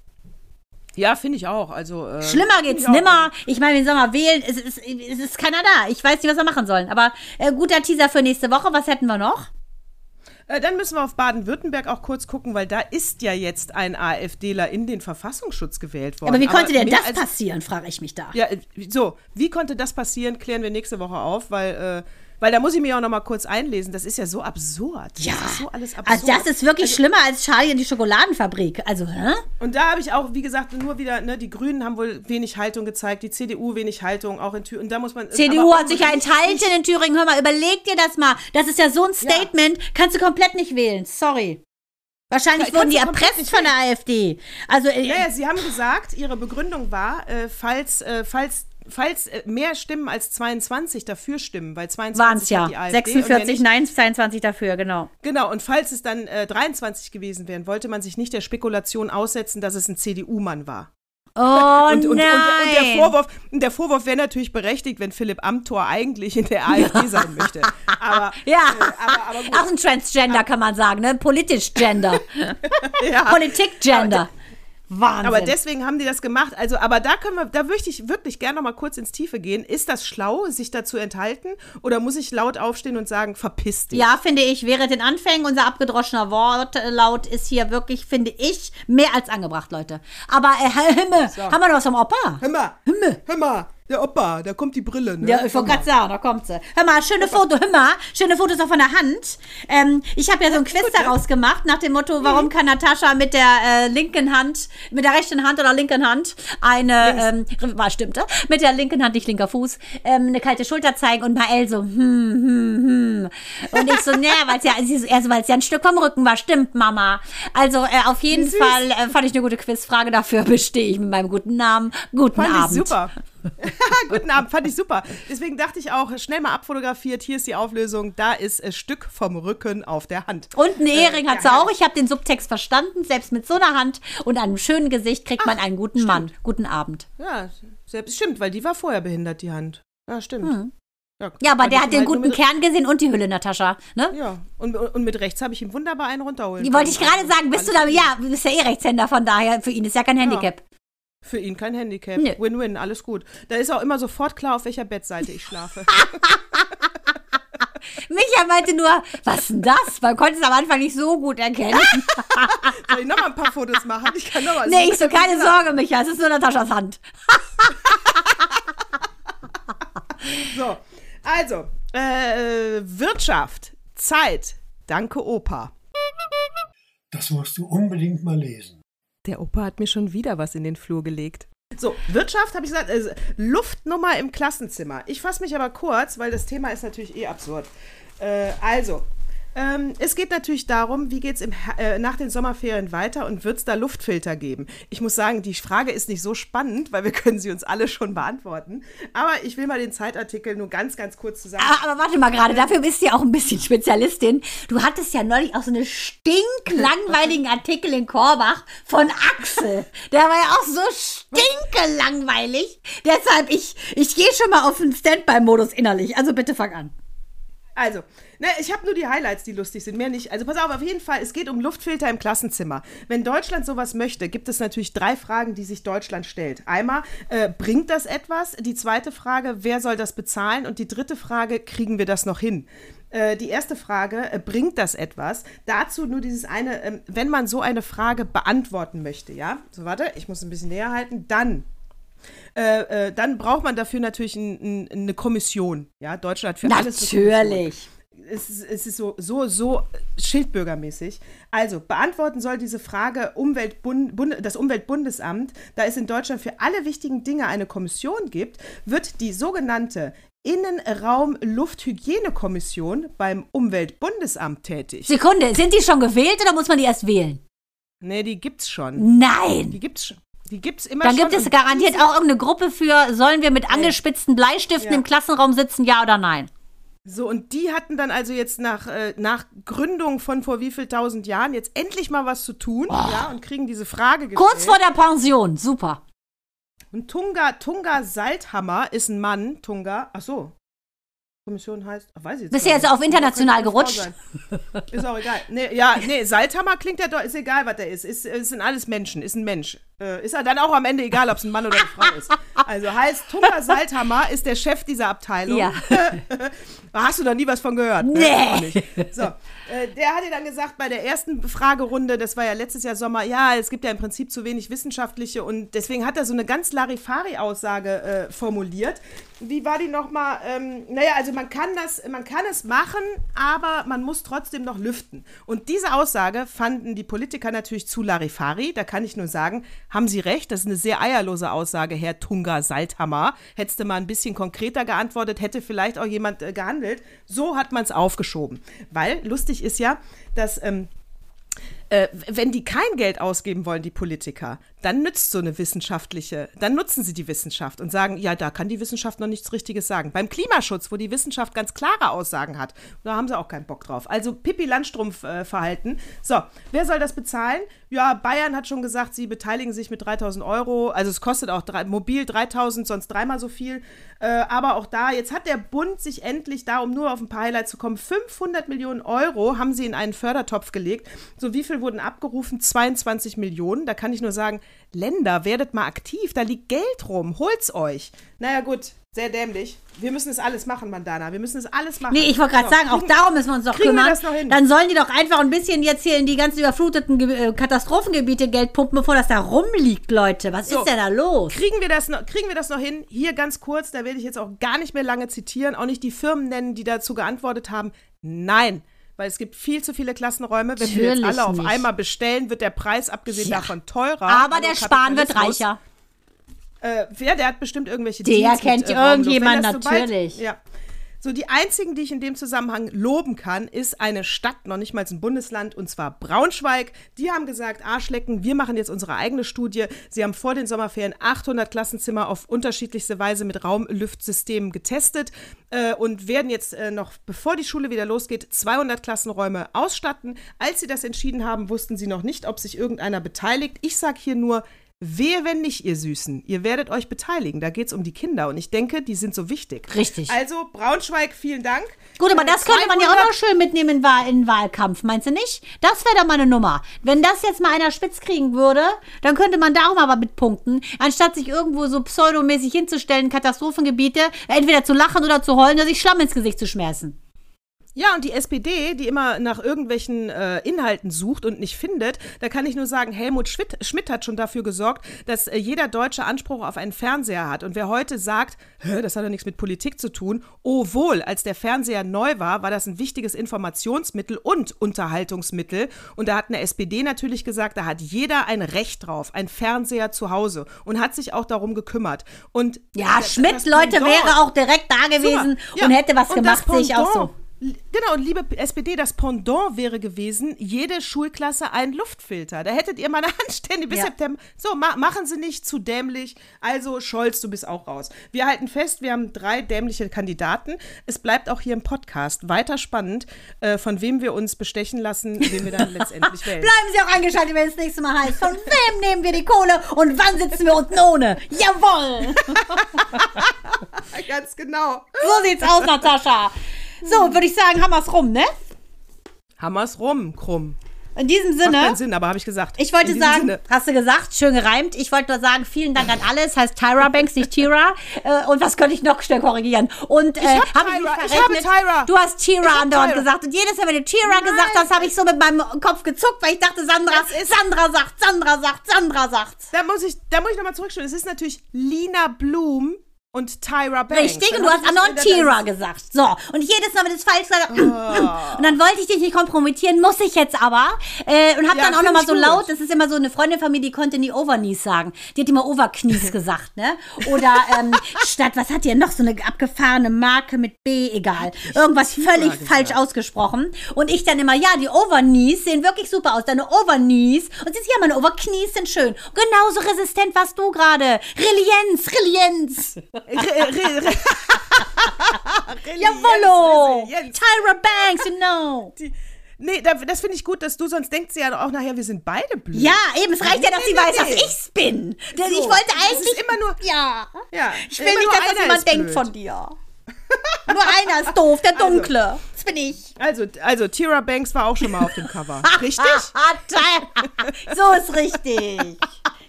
Ja, finde ich auch. Also, äh, Schlimmer geht's nimmer. Ich meine, wen soll man wählen? Es ist, es ist keiner da. Ich weiß nicht, was wir machen sollen. Aber äh, guter Teaser für nächste Woche. Was hätten wir noch? Äh, dann müssen wir auf Baden-Württemberg auch kurz gucken, weil da ist ja jetzt ein AfDler in den Verfassungsschutz gewählt worden. Aber wie konnte Aber denn das passieren, frage ich mich da. Ja, äh, so, wie konnte das passieren, klären wir nächste Woche auf, weil äh, weil da muss ich mich auch noch mal kurz einlesen. Das ist ja so absurd. Ja. Das ist so alles absurd. Also das ist wirklich also, schlimmer als Charlie in die Schokoladenfabrik. Also, hä? Und da habe ich auch, wie gesagt, nur wieder, ne, die Grünen haben wohl wenig Haltung gezeigt, die CDU wenig Haltung, auch in Thüringen. Und da muss man. CDU hat sich ja enthalten in Thüringen. Hör mal, überleg dir das mal. Das ist ja so ein Statement. Ja. Kannst du komplett nicht wählen. Sorry. Wahrscheinlich wurden die erpresst von der AfD. Also, äh, ja, ja, sie haben gesagt, ihre Begründung war, äh, falls, äh, falls falls äh, mehr Stimmen als 22 dafür stimmen, weil 22 waren es ja. Die AfD 46 nicht, nein, 22 dafür, genau. Genau, und falls es dann äh, 23 gewesen wären, wollte man sich nicht der Spekulation aussetzen, dass es ein CDU-Mann war. Oh [laughs] und, und, nein. Und, und, der Vorwurf, der Vorwurf wäre natürlich berechtigt, wenn Philipp Amthor eigentlich in der [laughs] AfD sein möchte. Aber, [laughs] ja, äh, aber, aber auch ein Transgender kann man sagen, ne? Politisch Gender. ja. Politik-Gender. Wahnsinn. Aber deswegen haben die das gemacht. Also, aber da können wir, da möchte ich wirklich gerne noch mal kurz ins Tiefe gehen. Ist das schlau, sich dazu enthalten? Oder muss ich laut aufstehen und sagen, verpiss dich? Ja, finde ich, während den Anfängen unser abgedroschener Wortlaut ist hier wirklich, finde ich, mehr als angebracht, Leute. Aber äh, Herr Himmel, haben wir noch was vom Opa? Hör mal, hör der Opa, da kommt die Brille, ne? Ja, ich wollte gerade sagen, da kommt sie. Hör mal, schöne Foto, hör mal, schöne Fotos auch von der Hand. Ähm, ich habe ja so ein Quiz daraus gemacht, nach dem Motto, warum kann Natascha mit der äh, linken Hand, mit der rechten Hand oder linken Hand eine, ähm, war stimmte, mit der linken Hand, nicht linker Fuß, ähm, eine kalte Schulter zeigen und Mael so, hm, hm, hm. Und ich so, ne, weil es ja, so, erst weil es ja ein Stück vom Rücken war, stimmt, Mama. Also äh, auf jeden Fall äh, fand ich eine gute Quizfrage, dafür bestehe ich mit meinem guten Namen. Guten Fand Abend. super. [laughs] Guten Abend, fand ich super. Deswegen dachte ich auch, schnell mal abfotografiert, hier ist die Auflösung, da ist ein Stück vom Rücken auf der Hand. Und einen Ehering hat sie ja. auch. Ich habe den Subtext verstanden. Selbst mit so einer Hand und einem schönen Gesicht kriegt man einen guten Mann. Guten Abend. Ja, selbst stimmt, weil die war vorher behindert, die Hand. Ja, stimmt. Hm. Ja, aber fand der hat den halt guten Kern gesehen und die Hülle, Natascha. Ne? Ja, und, und mit rechts habe ich ihm wunderbar einen runterholen. Die wollte ich gerade sagen, bist du da? Ja, du bist ja eh Rechtshänder, von daher, für ihn ist ja kein Handicap. Für ihn kein Handicap. Win-win, alles gut. Da ist auch immer sofort klar, auf welcher Bettseite ich schlafe. [laughs] Micha meinte nur, was denn das? Man konnte es am Anfang nicht so gut erkennen. [laughs] Soll ich nochmal ein paar Fotos machen? Ich kann nochmal. nee, ich so, keine Sorge, Micha, es ist nur Nataschas Hand. [laughs] So, also, äh, Wirtschaft, Zeit, danke Opa. Das musst du unbedingt mal lesen. Der Opa hat mir schon wieder was in den Flur gelegt. So, Wirtschaft habe ich gesagt, also Luftnummer im Klassenzimmer. Ich fasse mich aber kurz, weil das Thema ist natürlich eh absurd. Äh, also, ähm, es geht natürlich darum, wie geht es äh, nach den Sommerferien weiter und wird es da Luftfilter geben? Ich muss sagen, die Frage ist nicht so spannend, weil wir [laughs] können sie uns alle schon beantworten. Aber ich will mal den Zeitartikel nur ganz, ganz kurz zusammen. Aber, aber warte mal gerade, dafür bist du ja auch ein bisschen Spezialistin. Du hattest ja neulich auch so einen stinklangweiligen Artikel in Korbach von Axel. Der war ja auch so stinkelangweilig. Deshalb, ich, ich gehe schon mal auf den Standby-Modus innerlich. Also bitte fang an. Also, ne, ich habe nur die Highlights, die lustig sind, mehr nicht. Also pass auf, auf jeden Fall, es geht um Luftfilter im Klassenzimmer. Wenn Deutschland sowas möchte, gibt es natürlich drei Fragen, die sich Deutschland stellt. Einmal, äh, bringt das etwas? Die zweite Frage, wer soll das bezahlen? Und die dritte Frage, kriegen wir das noch hin? Äh, die erste Frage, äh, bringt das etwas? Dazu nur dieses eine, ähm, wenn man so eine Frage beantworten möchte, ja? So, warte, ich muss ein bisschen näher halten. Dann äh, äh, dann braucht man dafür natürlich ein, ein, eine Kommission. Ja, Deutschland hat für alles eine Kommission. Natürlich. Es ist, es ist so, so, so schildbürgermäßig. Also, beantworten soll diese Frage Umweltbund, Bund, das Umweltbundesamt, da es in Deutschland für alle wichtigen Dinge eine Kommission gibt, wird die sogenannte Innenraum-Lufthygienekommission beim Umweltbundesamt tätig. Sekunde, sind die schon gewählt oder muss man die erst wählen? Nee, die gibt's schon. Nein. Die gibt's schon. Die gibt's immer Dann schon. gibt es garantiert auch irgendeine Gruppe für, sollen wir mit angespitzten Bleistiften Ja. im Klassenraum sitzen, ja oder nein? So, und die hatten dann also jetzt nach, äh, nach Gründung von vor wie viel tausend Jahren jetzt endlich mal was zu tun, ja, und kriegen diese Frage gestellt. Kurz vor der Pension, super. Und Tunga, Tunga Salthammer ist ein Mann, Tunga, ach so. Kommission heißt, ach, weiß ich jetzt Bist du jetzt auf international gerutscht? Ist auch egal. Nee, ja, nee, Salthammer klingt ja doch, ist egal, was der ist. Ist, ist sind alles Menschen, ist ein Mensch. Äh, ist er dann auch am Ende egal, ob es ein Mann oder eine Frau ist. Also heißt, Tunga Salthammer ist der Chef dieser Abteilung. Ja. [laughs] Hast du da nie was von gehört? ne? Nee. Nicht. So, äh, der hat dir dann gesagt, bei der ersten Fragerunde, das war ja letztes Jahr Sommer, ja, es gibt ja im Prinzip zu wenig wissenschaftliche und deswegen hat er so eine ganz Larifari-Aussage äh, formuliert. Wie war die nochmal? Ähm, naja, also man kann das, man kann es machen, aber man muss trotzdem noch lüften. Und diese Aussage fanden die Politiker natürlich zu Larifari. Da kann ich nur sagen, haben Sie recht, das ist eine sehr eierlose Aussage, Herr Tunga Salthammer. Hättest du mal ein bisschen konkreter geantwortet, hätte vielleicht auch jemand äh, gehandelt. So hat man es aufgeschoben. Weil lustig ist ja, dass ähm, äh, wenn die kein Geld ausgeben wollen, die Politiker, dann nützt so eine wissenschaftliche, dann nutzen sie die Wissenschaft und sagen, ja, da kann die Wissenschaft noch nichts Richtiges sagen. Beim Klimaschutz, wo die Wissenschaft ganz klare Aussagen hat, da haben sie auch keinen Bock drauf. Also Pippi Landstrumpf-Verhalten. so, wer soll das bezahlen? Ja, Bayern hat schon gesagt, sie beteiligen sich mit 3000 Euro. Also es kostet auch drei, mobil 3000, sonst dreimal so viel. Äh, aber auch da, jetzt hat der Bund sich endlich da, um nur auf ein paar Highlights zu kommen, 500 Millionen Euro haben sie in einen Fördertopf gelegt. So, wie viel wurden abgerufen? 22 Millionen. Da kann ich nur sagen, Länder. Werdet mal aktiv, da liegt Geld rum. Holt's euch. Naja, gut, sehr dämlich. Wir müssen es alles machen, Mandana. Wir müssen es alles machen. Nee, ich wollte gerade So, sagen, auch kriegen- darum müssen wir uns doch kriegen wir kümmern. das noch hin? Dann sollen die doch einfach ein bisschen jetzt hier in die ganzen überfluteten Ge äh, Katastrophengebiete Geld pumpen, bevor das da rumliegt, Leute. Was So. ist denn da los? Kriegen wir, das noch, kriegen wir das noch hin? Hier ganz kurz, da werde ich jetzt auch gar nicht mehr lange zitieren, auch nicht die Firmen nennen, die dazu geantwortet haben. Nein, weil es gibt viel zu viele Klassenräume. Wenn wir jetzt Natürlich alle auf nicht. einmal bestellen, wird der Preis abgesehen Ja. davon teurer. Aber der Spahn wird reicher. Äh, wer, der hat bestimmt irgendwelche Der Deals kennt mit, äh, irgendjemand sobald- natürlich. Ja. So, die einzigen, die ich in dem Zusammenhang loben kann, ist eine Stadt, noch nicht mal ein Bundesland, und zwar Braunschweig. Die haben gesagt, Arschlecken, wir machen jetzt unsere eigene Studie. Sie haben vor den Sommerferien 800 Klassenzimmer auf unterschiedlichste Weise mit Raumlüftsystemen getestet äh, und werden jetzt äh, noch, bevor die Schule wieder losgeht, 200 Klassenräume ausstatten. Als sie das entschieden haben, wussten sie noch nicht, ob sich irgendeiner beteiligt. Ich sage hier nur, Wehe, wenn nicht, ihr Süßen. Ihr werdet euch beteiligen. Da geht es um die Kinder. Und ich denke, die sind so wichtig. Richtig. Also, Braunschweig, vielen Dank. Gut, aber Äh, das könnte man ja auch 200 noch schön mitnehmen in, Wahl, in Wahlkampf, meinst du nicht? Das wäre doch mal eine Nummer. Wenn das jetzt mal einer spitz kriegen würde, dann könnte man da auch mal mit punkten, anstatt sich irgendwo so pseudomäßig hinzustellen, Katastrophengebiete, entweder zu lachen oder zu heulen oder sich Schlamm ins Gesicht zu schmerzen. Ja, und die SPD, die immer nach irgendwelchen äh, Inhalten sucht und nicht findet, da kann ich nur sagen, Helmut Schmidt, Schmidt hat schon dafür gesorgt, dass äh, jeder Deutsche Anspruch auf einen Fernseher hat. Und wer heute sagt, das hat doch nichts mit Politik zu tun, oh wohl, als der Fernseher neu war, war das ein wichtiges Informationsmittel und Unterhaltungsmittel. Und da hat eine SPD natürlich gesagt, da hat jeder ein Recht drauf, ein Fernseher zu Hause und hat sich auch darum gekümmert. Und Ja, das- Schmidt, das Leute, wäre auch direkt da gewesen Super. Ja. und hätte was Und gemacht, sehe ich auch so. Genau, und liebe SPD, das Pendant wäre gewesen, jede Schulklasse ein Luftfilter. Da hättet ihr mal eine [laughs] anständige bis Ja. September. So, ma machen Sie nicht zu dämlich. Also, Scholz, du bist auch raus. Wir halten fest, wir haben drei dämliche Kandidaten. Es bleibt auch hier im Podcast weiter spannend, äh, von wem wir uns bestechen lassen, wen wir dann [laughs] letztendlich wählen. Bleiben Sie auch eingeschaltet, wenn es nächste Mal heißt, von wem nehmen wir die Kohle und wann sitzen wir unten ohne? Jawohl! [laughs] Ganz genau. So sieht's aus, Natascha. So, würde ich sagen, wir's rum, ne? Hammers rum, krumm. In diesem Macht Sinne. keinen Sinn, aber habe ich gesagt. Ich wollte sagen, Sinne. hast du gesagt, schön gereimt. Ich wollte nur sagen, vielen Dank an alle. Es heißt Tyra Banks, nicht Tyra. [laughs] Äh, und was könnte ich noch schnell korrigieren? Und äh, hab hab Tyra, ich habe? Tyra. Du hast Tyra andauernd gesagt. Und jedes Mal, wenn du Tyra gesagt hast, habe ich so mit meinem Kopf gezuckt, weil ich dachte, Sandra, Sandra sagt, Sandra sagt, Sandra sagt. Da muss ich, da muss ich nochmal zurückstellen. Es ist natürlich Lina Blum und Tyra Banks. Richtig, und du hast das- Tyra gesagt. So, und jedes Mal, wenn es falsch war, [laughs] und dann wollte ich dich nicht kompromittieren, muss ich jetzt aber. Äh, und hab Ja, dann auch nochmal so gut. laut, das ist immer so eine Freundin von mir, die konnte nie Overknees sagen. Die hat immer Overknees [laughs] gesagt, ne? Oder ähm, statt, was hat denn noch, so eine abgefahrene Marke mit B, egal. Irgendwas völlig gesagt. falsch ausgesprochen. Und ich dann immer, ja, die Overknees sehen wirklich super aus, deine Overknees. Und sie sagt, ja, meine Overknees sind schön. Genauso resistent warst du gerade. Relienz, Relienz. [laughs] [laughs] Jawollo! Tyra Banks, you know. Die- Nee, da- das finde ich gut, dass du, sonst denkt sie ja auch nachher, wir sind beide blöd. Ja, eben, es reicht ja, dass Nee, sie nee, weiß, nee. dass ich's bin. Denn So, ich wollte eigentlich. immer nur- Ja. Ja, Ich will nicht, dass das jemand denkt blöd. von dir. Nur einer ist doof, der Dunkle. Das bin ich. Also, also, Tyra Banks war auch schon mal auf dem Cover. [laughs] Richtig? So ist richtig.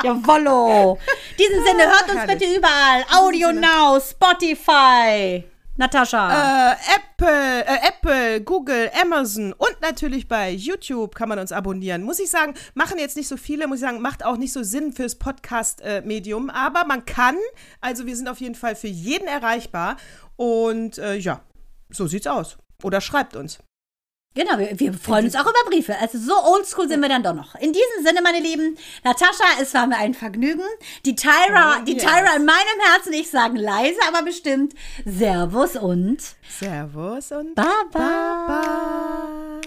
Jawollo. In diesem Sinne, hört uns bitte überall. Audio Now, Spotify. Natascha. Äh, Apple, äh, Apple, Google, Amazon und natürlich bei YouTube kann man uns abonnieren. Muss ich sagen, machen jetzt nicht so viele, muss ich sagen, macht auch nicht so Sinn fürs Podcast-Medium, aber man kann, also wir sind auf jeden Fall für jeden erreichbar und äh, ja, so sieht's aus. Oder schreibt uns. Genau, wir, wir freuen uns auch über Briefe. Also so oldschool sind wir dann doch noch. In diesem Sinne, meine Lieben, Natascha, es war mir ein Vergnügen. Die Tyra, oh, die. Tyra in meinem Herzen, ich sage leise, aber bestimmt. Servus und Servus und Baba. Baba.